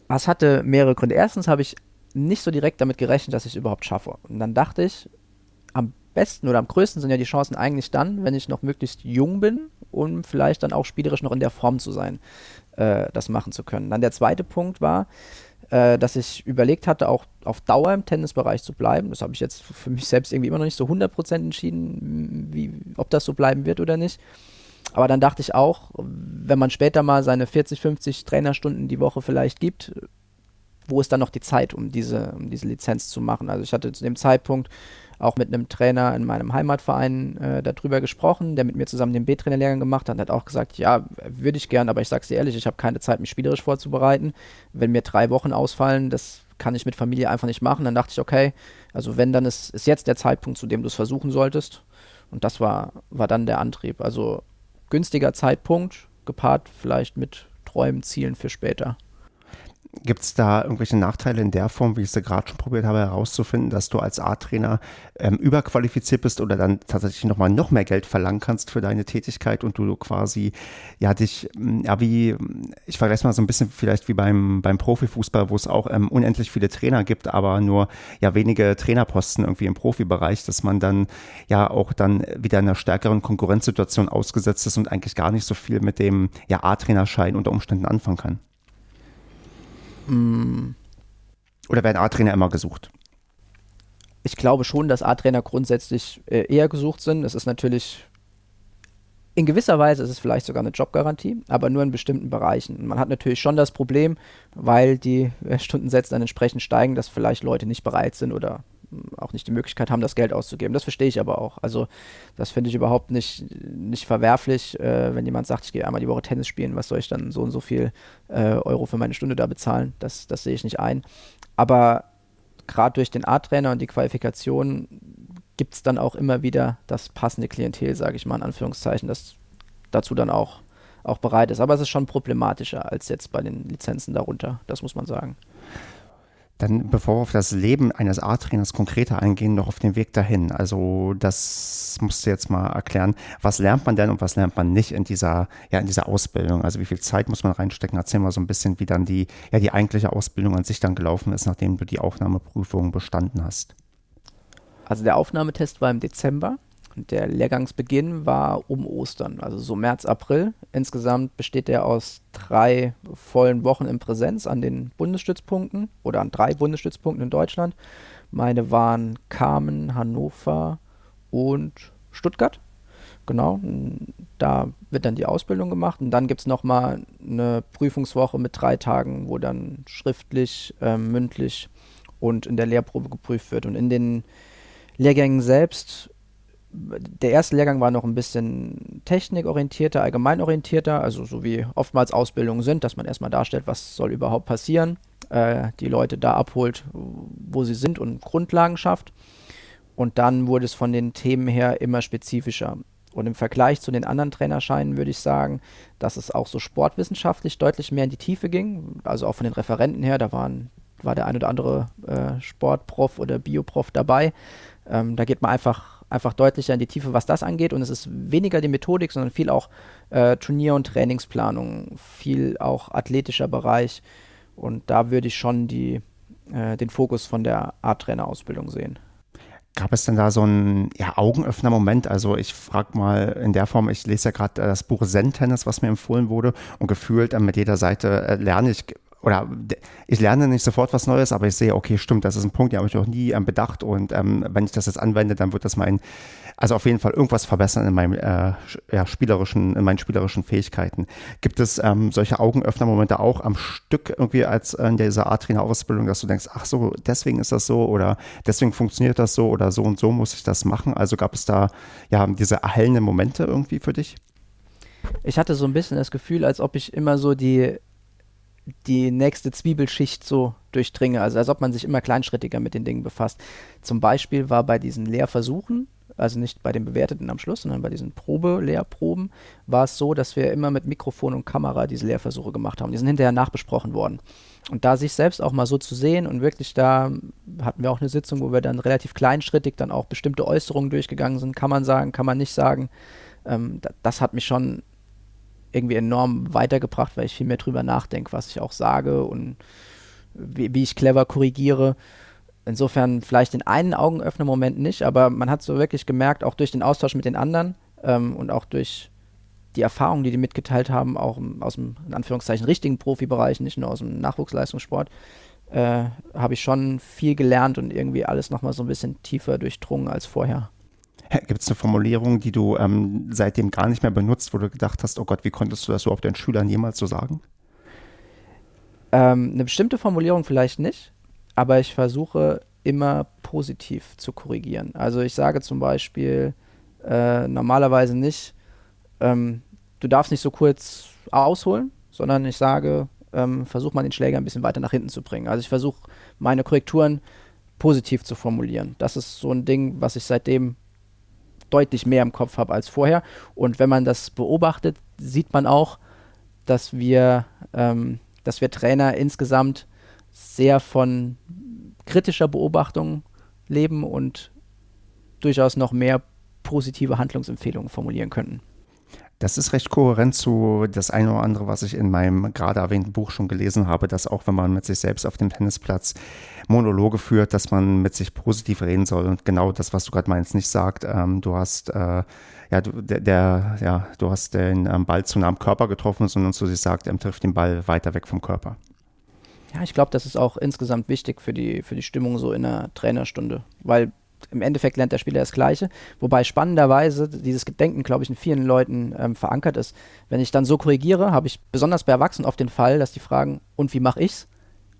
Es hatte mehrere Gründe. Erstens habe ich nicht so direkt damit gerechnet, dass ich es überhaupt schaffe. Und dann dachte ich, am besten oder am größten sind ja die Chancen eigentlich dann, wenn ich noch möglichst jung bin, um vielleicht dann auch spielerisch noch in der Form zu sein äh, das machen zu können. Dann der zweite Punkt war, äh, dass ich überlegt hatte, auch auf Dauer im Tennisbereich zu bleiben. Das habe ich jetzt für mich selbst irgendwie immer noch nicht so 100% entschieden, wie, ob das so bleiben wird oder nicht. Aber dann dachte ich auch, wenn man später mal seine 40, 50 Trainerstunden die Woche vielleicht gibt, wo ist dann noch die Zeit, um diese, um diese Lizenz zu machen? Also ich hatte zu dem Zeitpunkt auch mit einem Trainer in meinem Heimatverein äh, darüber gesprochen, der mit mir zusammen den B-Trainer-Lehrgang gemacht hat und hat auch gesagt, ja, würde ich gern, aber ich sag's dir ehrlich, ich habe keine Zeit, mich spielerisch vorzubereiten. Wenn mir drei Wochen ausfallen, das kann ich mit Familie einfach nicht machen. Dann dachte ich, okay, also wenn, dann ist, ist jetzt der Zeitpunkt, zu dem du es versuchen solltest. Und das war, war dann der Antrieb. Also günstiger Zeitpunkt, gepaart vielleicht mit Träumen, Zielen für später. Gibt es da irgendwelche Nachteile in der Form, wie ich es gerade schon probiert habe, herauszufinden, dass du als A-Trainer ähm, überqualifiziert bist oder dann tatsächlich nochmal noch mehr Geld verlangen kannst für deine Tätigkeit und du quasi, ja, dich, hm, ja, wie, ich vergleiche mal so ein bisschen vielleicht wie beim, beim Profifußball, wo es auch ähm, unendlich viele Trainer gibt, aber nur, ja, wenige Trainerposten irgendwie im Profibereich, dass man dann ja auch dann wieder in einer stärkeren Konkurrenzsituation ausgesetzt ist und eigentlich gar nicht so viel mit dem, ja, A-Trainerschein unter Umständen anfangen kann. Oder werden A-Trainer immer gesucht? Ich glaube schon, dass A-Trainer grundsätzlich äh, eher gesucht sind. Es ist natürlich in gewisser Weise ist es vielleicht sogar eine Jobgarantie, aber nur in bestimmten Bereichen. Man hat natürlich schon das Problem, weil die äh, Stundensätze dann entsprechend steigen, dass vielleicht Leute nicht bereit sind oder auch nicht die Möglichkeit haben, das Geld auszugeben. Das verstehe ich aber auch. Also das finde ich überhaupt nicht, nicht verwerflich, äh, wenn jemand sagt, ich gehe einmal die Woche Tennis spielen, was soll ich dann so und so viel äh, Euro für meine Stunde da bezahlen? Das, das sehe ich nicht ein. Aber gerade durch den A-Trainer und die Qualifikation gibt es dann auch immer wieder das passende Klientel, sage ich mal in Anführungszeichen, das dazu dann auch, auch bereit ist. Aber es ist schon problematischer als jetzt bei den Lizenzen darunter, das muss man sagen. Dann, bevor wir auf das Leben eines A-Trainers konkreter eingehen, noch auf den Weg dahin. Also, das musst du jetzt mal erklären. Was lernt man denn und was lernt man nicht in dieser, ja, in dieser Ausbildung? Also, wie viel Zeit muss man reinstecken? Erzähl mal so ein bisschen, wie dann die, ja, die eigentliche Ausbildung an sich dann gelaufen ist, nachdem du die Aufnahmeprüfung bestanden hast. Also, der Aufnahmetest war im Dezember. Der Lehrgangsbeginn war um Ostern, also so März, April. Insgesamt besteht er aus drei vollen Wochen in Präsenz an den Bundesstützpunkten oder an drei Bundesstützpunkten in Deutschland. Meine waren Kamen, Hannover und Stuttgart. Genau, da wird dann die Ausbildung gemacht und dann gibt es nochmal eine Prüfungswoche mit drei Tagen, wo dann schriftlich, äh, mündlich und in der Lehrprobe geprüft wird. Und in den Lehrgängen selbst der erste Lehrgang war noch ein bisschen technikorientierter, allgemeinorientierter, also so wie oftmals Ausbildungen sind, dass man erstmal darstellt, was soll überhaupt passieren, äh, die Leute da abholt, wo sie sind und Grundlagen schafft. Und dann wurde es von den Themen her immer spezifischer. Und im Vergleich zu den anderen Trainerscheinen würde ich sagen, dass es auch so sportwissenschaftlich deutlich mehr in die Tiefe ging. Also auch von den Referenten her, da waren, war der ein oder andere äh, Sportprof oder Bioprof dabei. Ähm, da geht man einfach einfach deutlicher in die Tiefe, was das angeht. Und es ist weniger die Methodik, sondern viel auch äh, Turnier- und Trainingsplanung, viel auch athletischer Bereich. Und da würde ich schon die, äh, den Fokus von der Art-Trainer-Ausbildung sehen. Gab es denn da so einen ja, Augenöffner-Moment? Also ich frage mal in der Form, ich lese ja gerade äh, das Buch Zen-Tennis, was mir empfohlen wurde und gefühlt äh, mit jeder Seite äh, lerne ich oder ich lerne nicht sofort was Neues, aber ich sehe, okay, stimmt, das ist ein Punkt, den habe ich noch nie ähm, bedacht und ähm, wenn ich das jetzt anwende, dann wird das mein, also auf jeden Fall irgendwas verbessern in meinem äh, ja, spielerischen, in meinen spielerischen Fähigkeiten. Gibt es ähm, solche Augenöffner-Momente auch am Stück irgendwie als in dieser A-Trainer-Ausbildung, dass du denkst, ach so, deswegen ist das so oder deswegen funktioniert das so oder so und so muss ich das machen? Also gab es da ja diese erhellenden Momente irgendwie für dich? Ich hatte so ein bisschen das Gefühl, als ob ich immer so die die nächste Zwiebelschicht so durchdringe. Also als ob man sich immer kleinschrittiger mit den Dingen befasst. Zum Beispiel war bei diesen Lehrversuchen, also nicht bei den bewerteten am Schluss, sondern bei diesen Probe-Lehrproben, war es so, dass wir immer mit Mikrofon und Kamera diese Lehrversuche gemacht haben. Die sind hinterher nachbesprochen worden. Und da sich selbst auch mal so zu sehen und wirklich da hatten wir auch eine Sitzung, wo wir dann relativ kleinschrittig dann auch bestimmte Äußerungen durchgegangen sind. Kann man sagen, kann man nicht sagen. Ähm, das hat mich schon irgendwie enorm weitergebracht, weil ich viel mehr drüber nachdenke, was ich auch sage und wie, wie ich clever korrigiere. Insofern vielleicht den einen Augenöffner-Moment nicht, aber man hat so wirklich gemerkt, auch durch den Austausch mit den anderen ähm, und auch durch die Erfahrungen, die die mitgeteilt haben, auch aus dem, in Anführungszeichen, richtigen Profibereich, nicht nur aus dem Nachwuchsleistungssport, äh, habe ich schon viel gelernt und irgendwie alles nochmal so ein bisschen tiefer durchdrungen als vorher. Gibt es eine Formulierung, die du ähm, seitdem gar nicht mehr benutzt, wo du gedacht hast, oh Gott, wie konntest du das überhaupt deinen Schülern jemals so sagen? Ähm, eine bestimmte Formulierung vielleicht nicht, aber ich versuche immer positiv zu korrigieren. Also ich sage zum Beispiel äh, normalerweise nicht, ähm, du darfst nicht so kurz ausholen, sondern ich sage, ähm, versuch mal den Schläger ein bisschen weiter nach hinten zu bringen. Also ich versuche meine Korrekturen positiv zu formulieren. Das ist so ein Ding, was ich seitdem deutlich mehr im Kopf habe als vorher. Und wenn man das beobachtet, sieht man auch, dass wir, ähm, dass wir Trainer insgesamt sehr von kritischer Beobachtung leben und durchaus noch mehr positive Handlungsempfehlungen formulieren könnten. Das ist recht kohärent zu das eine oder andere, was ich in meinem gerade erwähnten Buch schon gelesen habe, dass auch wenn man mit sich selbst auf dem Tennisplatz Monologe führt, dass man mit sich positiv reden soll und genau das, was du gerade meinst, nicht sagt. Ähm, du hast äh, ja, du, der, der, ja, du hast den ähm, Ball zu nah am Körper getroffen, sondern zu sich sagt, er trifft den Ball weiter weg vom Körper. Ja, ich glaube, das ist auch insgesamt wichtig für die, für die Stimmung so in einer Trainerstunde, weil im Endeffekt lernt der Spieler das Gleiche. Wobei spannenderweise dieses Gedenken, glaube ich, in vielen Leuten ähm, verankert ist. Wenn ich dann so korrigiere, habe ich besonders bei Erwachsenen oft den Fall, dass die fragen, und wie mache ich's?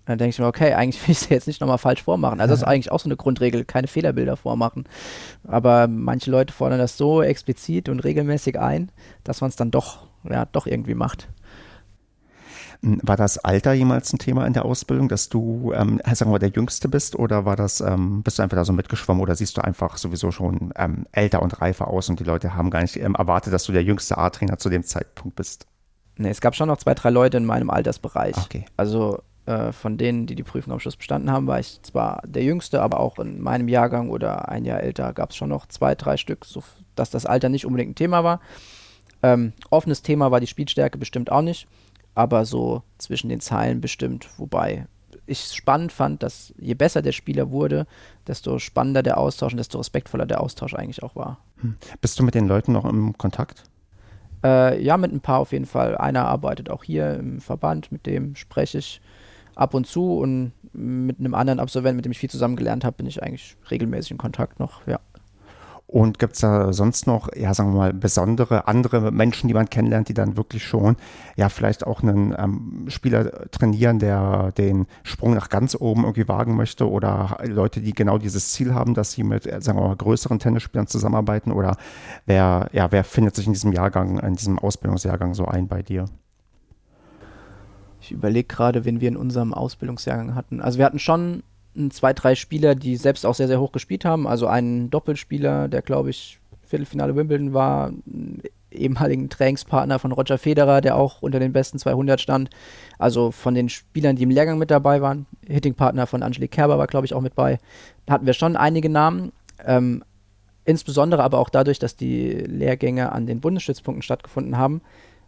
dann denke ich mir, okay, eigentlich will ich es jetzt nicht nochmal falsch vormachen. Also das ist eigentlich auch so eine Grundregel, keine Fehlerbilder vormachen. Aber manche Leute fordern das so explizit und regelmäßig ein, dass man es dann doch, ja, doch irgendwie macht. War das Alter jemals ein Thema in der Ausbildung, dass du, ähm, sagen wir, der Jüngste bist oder war das, ähm, bist du einfach da so mitgeschwommen oder siehst du einfach sowieso schon ähm, älter und reifer aus und die Leute haben gar nicht ähm, erwartet, dass du der jüngste A-Trainer zu dem Zeitpunkt bist? Nee, es gab schon noch zwei, drei Leute in meinem Altersbereich. Okay. Also äh, von denen, die die Prüfung am Schluss bestanden haben, war ich zwar der Jüngste, aber auch in meinem Jahrgang oder ein Jahr älter gab es schon noch zwei, drei Stück, so dass das Alter nicht unbedingt ein Thema war. Ähm, offenes Thema war die Spielstärke bestimmt auch nicht aber so zwischen den Zeilen bestimmt. Wobei ich spannend fand, dass je besser der Spieler wurde, desto spannender der Austausch und desto respektvoller der Austausch eigentlich auch war. Hm. Bist du mit den Leuten noch im Kontakt? Äh, ja, mit ein paar auf jeden Fall. Einer arbeitet auch hier im Verband, mit dem spreche ich ab und zu und mit einem anderen Absolventen, mit dem ich viel zusammen gelernt habe, bin ich eigentlich regelmäßig in Kontakt noch, ja. Und gibt es da sonst noch, ja, sagen wir mal, besondere andere Menschen, die man kennenlernt, die dann wirklich schon, ja, vielleicht auch einen ähm, Spieler trainieren, der den Sprung nach ganz oben irgendwie wagen möchte oder Leute, die genau dieses Ziel haben, dass sie mit, sagen wir mal, größeren Tennisspielern zusammenarbeiten oder wer, ja, wer findet sich in diesem Jahrgang, in diesem Ausbildungsjahrgang so ein bei dir? Ich überlege gerade, wen wir in unserem Ausbildungsjahrgang hatten. Also wir hatten schon zwei, drei Spieler, die selbst auch sehr, sehr hoch gespielt haben. Also einen Doppelspieler, der, glaube ich, Viertelfinale Wimbledon war, ehemaligen Trainingspartner von Roger Federer, der auch unter den besten 200 stand. Also von den Spielern, die im Lehrgang mit dabei waren. Hittingpartner von Angelique Kerber war, glaube ich, auch mit bei. Da hatten wir schon einige Namen. Ähm, insbesondere aber auch dadurch, dass die Lehrgänge an den Bundesstützpunkten stattgefunden haben,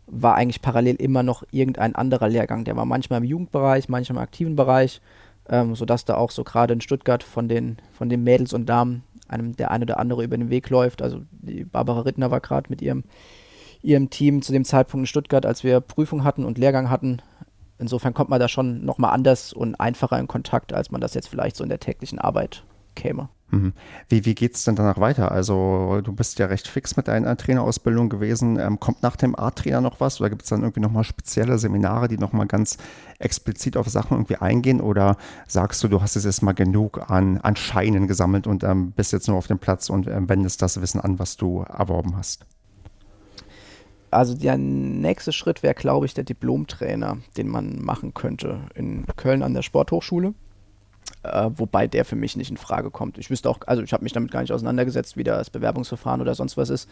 war eigentlich parallel immer noch irgendein anderer Lehrgang. Der war manchmal im Jugendbereich, manchmal im aktiven Bereich ähm, sodass da auch so gerade in Stuttgart von den, von den Mädels und Damen einem der eine oder andere über den Weg läuft. Also die Barbara Rittner war gerade mit ihrem, ihrem Team zu dem Zeitpunkt in Stuttgart, als wir Prüfung hatten und Lehrgang hatten. Insofern kommt man da schon nochmal anders und einfacher in Kontakt, als man das jetzt vielleicht so in der täglichen Arbeit käme. Mhm. Wie, wie geht es denn danach weiter? Also du bist ja recht fix mit deiner Trainerausbildung gewesen. Ähm, kommt nach dem A-Trainer noch was oder gibt es dann irgendwie nochmal spezielle Seminare, die nochmal ganz explizit auf Sachen irgendwie eingehen? Oder sagst du, du hast jetzt mal genug an, an Scheinen gesammelt und ähm, bist jetzt nur auf dem Platz und ähm, wendest das Wissen an, was du erworben hast? Also der nächste Schritt wäre, glaube ich, der Diplomtrainer, den man machen könnte in Köln an der Sporthochschule äh, wobei der für mich nicht in Frage kommt. Ich wüsste auch, also ich habe mich damit gar nicht auseinandergesetzt, wie das Bewerbungsverfahren oder sonst was ist.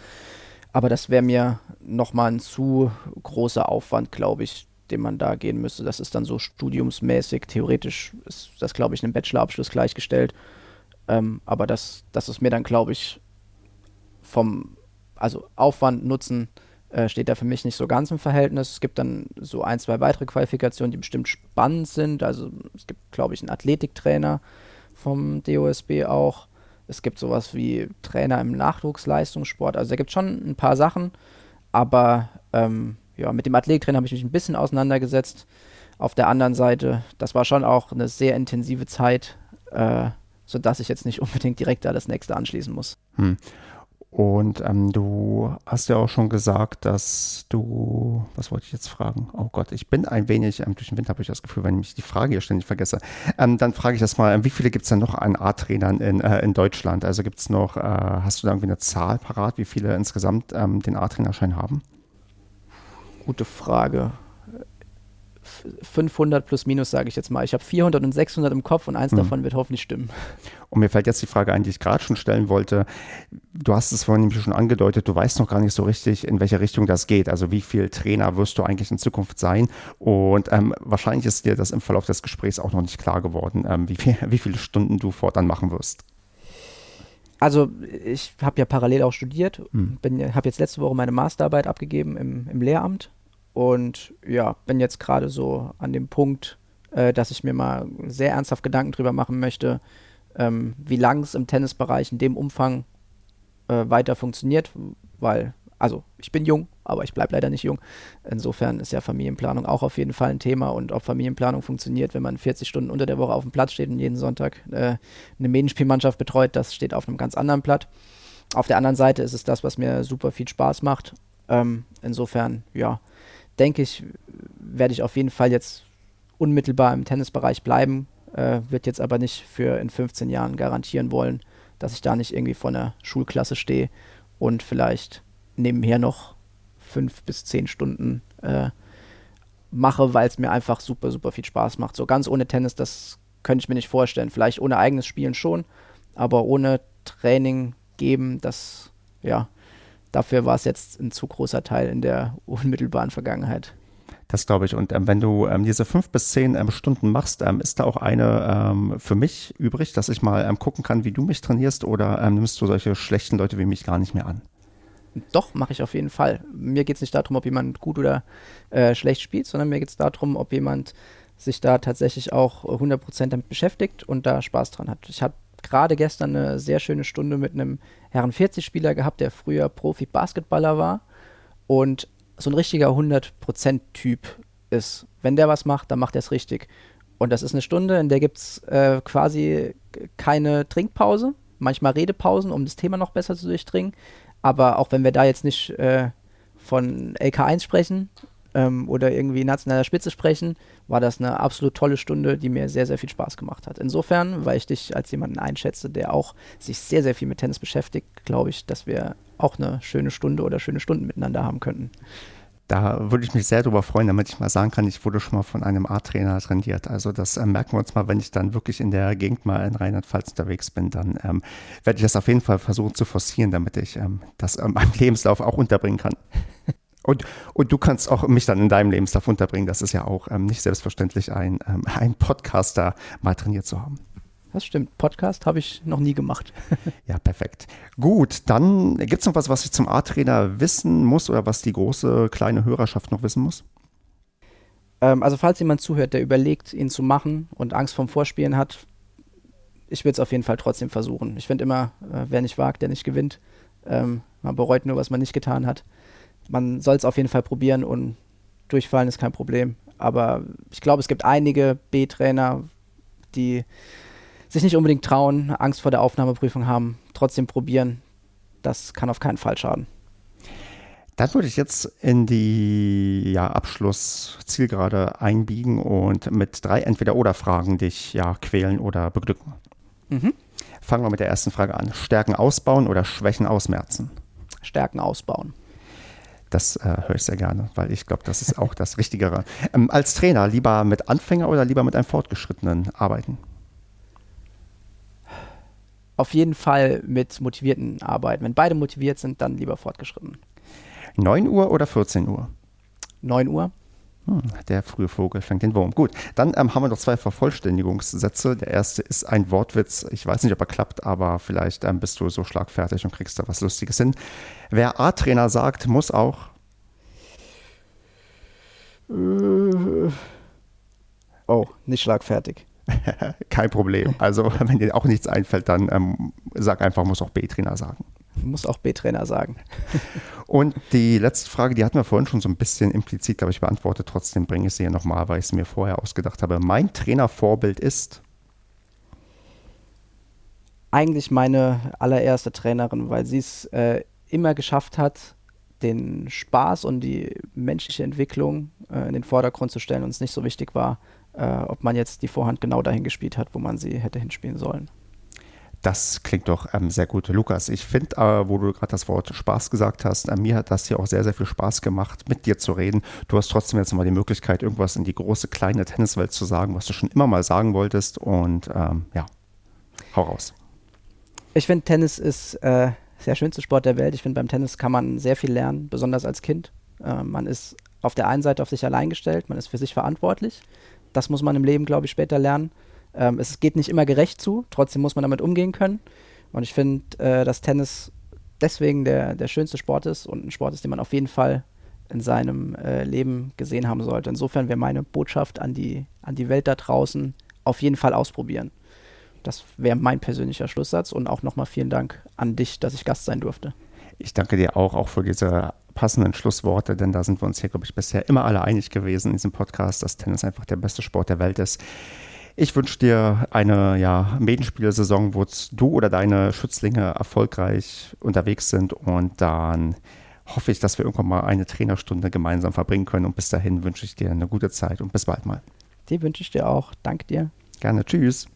Aber das wäre mir nochmal ein zu großer Aufwand, glaube ich, den man da gehen müsste. Das ist dann so studiumsmäßig, theoretisch ist das, glaube ich, einem Bachelorabschluss gleichgestellt. Ähm, aber das, das ist mir dann, glaube ich, vom, also Aufwand, Nutzen, äh, steht da für mich nicht so ganz im Verhältnis. Es gibt dann so ein, zwei weitere Qualifikationen, die bestimmt spannend sind. Also es gibt, glaube ich, einen Athletiktrainer vom DOSB auch. Es gibt sowas wie Trainer im Nachwuchsleistungssport. Also da gibt es schon ein paar Sachen, aber ähm, ja, mit dem Athletiktrainer habe ich mich ein bisschen auseinandergesetzt. Auf der anderen Seite, das war schon auch eine sehr intensive Zeit, äh, sodass ich jetzt nicht unbedingt direkt da das nächste anschließen muss. Hm. Und ähm, du hast ja auch schon gesagt, dass du, was wollte ich jetzt fragen? Oh Gott, ich bin ein wenig, ähm, durch den Winter habe ich das Gefühl, wenn ich die Frage hier ständig vergesse. Ähm, dann frage ich das mal, ähm, wie viele gibt es denn noch an A-Trainern in, äh, in Deutschland? Also gibt es noch, äh, hast du da irgendwie eine Zahl parat, wie viele insgesamt ähm, den A-Trainerschein haben? Gute Frage. 500 plus minus, sage ich jetzt mal. Ich habe 400 und 600 im Kopf und eins mhm. davon wird hoffentlich stimmen. Und mir fällt jetzt die Frage ein, die ich gerade schon stellen wollte. Du hast es vorhin nämlich schon angedeutet, du weißt noch gar nicht so richtig, in welche Richtung das geht. Also wie viel Trainer wirst du eigentlich in Zukunft sein? Und ähm, wahrscheinlich ist dir das im Verlauf des Gesprächs auch noch nicht klar geworden, ähm, wie, viel, wie viele Stunden du fortan machen wirst. Also ich habe ja parallel auch studiert, hm. habe jetzt letzte Woche meine Masterarbeit abgegeben im, im Lehramt und ja, bin jetzt gerade so an dem Punkt, äh, dass ich mir mal sehr ernsthaft Gedanken drüber machen möchte, ähm, wie lang es im Tennisbereich in dem Umfang äh, weiter funktioniert, weil, also ich bin jung, aber ich bleibe leider nicht jung. Insofern ist ja Familienplanung auch auf jeden Fall ein Thema und ob Familienplanung funktioniert, wenn man 40 Stunden unter der Woche auf dem Platz steht und jeden Sonntag äh, eine Medienspielmannschaft betreut, das steht auf einem ganz anderen Blatt. Auf der anderen Seite ist es das, was mir super viel Spaß macht. Ähm, insofern, ja, denke ich, werde ich auf jeden Fall jetzt unmittelbar im Tennisbereich bleiben, äh, wird jetzt aber nicht für in 15 Jahren garantieren wollen, dass ich da nicht irgendwie vor einer Schulklasse stehe und vielleicht nebenher noch fünf bis zehn Stunden äh, mache, weil es mir einfach super, super viel Spaß macht. So ganz ohne Tennis, das könnte ich mir nicht vorstellen. Vielleicht ohne eigenes Spielen schon, aber ohne Training geben, das, ja, dafür war es jetzt ein zu großer Teil in der unmittelbaren Vergangenheit. Das glaube ich. Und ähm, wenn du ähm, diese fünf bis zehn ähm, Stunden machst, ähm, ist da auch eine ähm, für mich übrig, dass ich mal ähm, gucken kann, wie du mich trainierst oder nimmst du solche schlechten Leute wie mich gar nicht mehr an? Doch, mache ich auf jeden Fall. Mir geht es nicht darum, ob jemand gut oder äh, schlecht spielt, sondern mir geht es darum, ob jemand sich da tatsächlich auch 100% damit beschäftigt und da Spaß dran hat. Ich habe gerade gestern eine sehr schöne Stunde mit einem Herren 40-Spieler gehabt, der früher Profi-Basketballer war und so ein richtiger 100%-Typ ist. Wenn der was macht, dann macht er es richtig. Und das ist eine Stunde, in der gibt es äh, quasi keine Trinkpause, manchmal Redepausen, um das Thema noch besser zu durchdringen. Aber auch wenn wir da jetzt nicht äh, von LK1 sprechen ähm, oder irgendwie nationaler Spitze sprechen, war das eine absolut tolle Stunde, die mir sehr, sehr viel Spaß gemacht hat. Insofern, weil ich dich als jemanden einschätze, der auch sich sehr, sehr viel mit Tennis beschäftigt, glaube ich, dass wir auch eine schöne Stunde oder schöne Stunden miteinander haben könnten. Da würde ich mich sehr darüber freuen, damit ich mal sagen kann, ich wurde schon mal von einem Art-Trainer trainiert. Also das äh, merken wir uns mal, wenn ich dann wirklich in der Gegend mal in Rheinland-Pfalz unterwegs bin, dann ähm, werde ich das auf jeden Fall versuchen zu forcieren, damit ich ähm, das in meinem Lebenslauf auch unterbringen kann. Und, und du kannst auch mich dann in deinem Lebenslauf unterbringen. Das ist ja auch ähm, nicht selbstverständlich, ein, ähm, ein Podcaster mal trainiert zu haben. Das stimmt. Podcast habe ich noch nie gemacht. ja, perfekt. Gut, dann gibt es noch was, was ich zum A-Trainer wissen muss oder was die große, kleine Hörerschaft noch wissen muss? Ähm, also, falls jemand zuhört, der überlegt, ihn zu machen und Angst vorm Vorspielen hat, ich würde es auf jeden Fall trotzdem versuchen. Ich finde immer, äh, wer nicht wagt, der nicht gewinnt. Ähm, man bereut nur, was man nicht getan hat. Man soll es auf jeden Fall probieren und durchfallen ist kein Problem. Aber ich glaube, es gibt einige B-Trainer, die sich nicht unbedingt trauen, Angst vor der Aufnahmeprüfung haben, trotzdem probieren. Das kann auf keinen Fall schaden. Dann würde ich jetzt in die ja, Abschlusszielgerade einbiegen und mit drei Entweder-Oder-Fragen dich ja quälen oder beglücken. Mhm. Fangen wir mit der ersten Frage an. Stärken ausbauen oder Schwächen ausmerzen? Stärken ausbauen. Das äh, höre ich sehr gerne, weil ich glaube, das ist auch das Richtigere. Ähm, als Trainer lieber mit Anfänger oder lieber mit einem Fortgeschrittenen arbeiten? auf jeden Fall mit motivierten arbeiten. Wenn beide motiviert sind, dann lieber fortgeschritten. 9 Uhr oder 14 Uhr? 9 Uhr. Hm, der frühe Vogel fängt den Wurm. Gut, dann ähm, haben wir noch zwei Vervollständigungssätze. Der erste ist ein Wortwitz. Ich weiß nicht, ob er klappt, aber vielleicht ähm, bist du so schlagfertig und kriegst da was Lustiges hin. Wer A-Trainer sagt, muss auch. Oh, nicht schlagfertig. Kein Problem. Also, wenn dir auch nichts einfällt, dann ähm, sag einfach, muss auch B-Trainer sagen. Muss auch B-Trainer sagen. Und die letzte Frage, die hatten wir vorhin schon so ein bisschen implizit, glaube ich, beantwortet. Trotzdem bringe ich sie hier nochmal, weil ich es mir vorher ausgedacht habe. Mein Trainervorbild ist? Eigentlich meine allererste Trainerin, weil sie es äh, immer geschafft hat, den Spaß und die menschliche Entwicklung äh, in den Vordergrund zu stellen und es nicht so wichtig war, äh, ob man jetzt die Vorhand genau dahin gespielt hat, wo man sie hätte hinspielen sollen. Das klingt doch ähm, sehr gut. Lukas, ich finde, äh, wo du gerade das Wort Spaß gesagt hast, äh, mir hat das hier auch sehr, sehr viel Spaß gemacht, mit dir zu reden. Du hast trotzdem jetzt mal die Möglichkeit, irgendwas in die große, kleine Tenniswelt zu sagen, was du schon immer mal sagen wolltest. Und ähm, ja, hau raus. Ich finde, Tennis ist äh, der schönste Sport der Welt. Ich finde, beim Tennis kann man sehr viel lernen, besonders als Kind. Äh, man ist auf der einen Seite auf sich allein gestellt, man ist für sich verantwortlich. Das muss man im Leben, glaube ich, später lernen. Ähm, es geht nicht immer gerecht zu, trotzdem muss man damit umgehen können. Und ich finde, äh, dass Tennis deswegen der, der schönste Sport ist und ein Sport ist, den man auf jeden Fall in seinem äh, Leben gesehen haben sollte. Insofern wäre meine Botschaft an die, an die Welt da draußen, auf jeden Fall ausprobieren. Das wäre mein persönlicher Schlusssatz und auch nochmal vielen Dank an dich, dass ich Gast sein durfte. Ich danke dir auch, auch für diese passenden Schlussworte, denn da sind wir uns hier, glaube ich, bisher immer alle einig gewesen in diesem Podcast, dass Tennis einfach der beste Sport der Welt ist. Ich wünsche dir eine ja, Medenspielsaison, wo du oder deine Schützlinge erfolgreich unterwegs sind und dann hoffe ich, dass wir irgendwann mal eine Trainerstunde gemeinsam verbringen können und bis dahin wünsche ich dir eine gute Zeit und bis bald mal. Die wünsche ich dir auch. Danke dir. Gerne. Tschüss.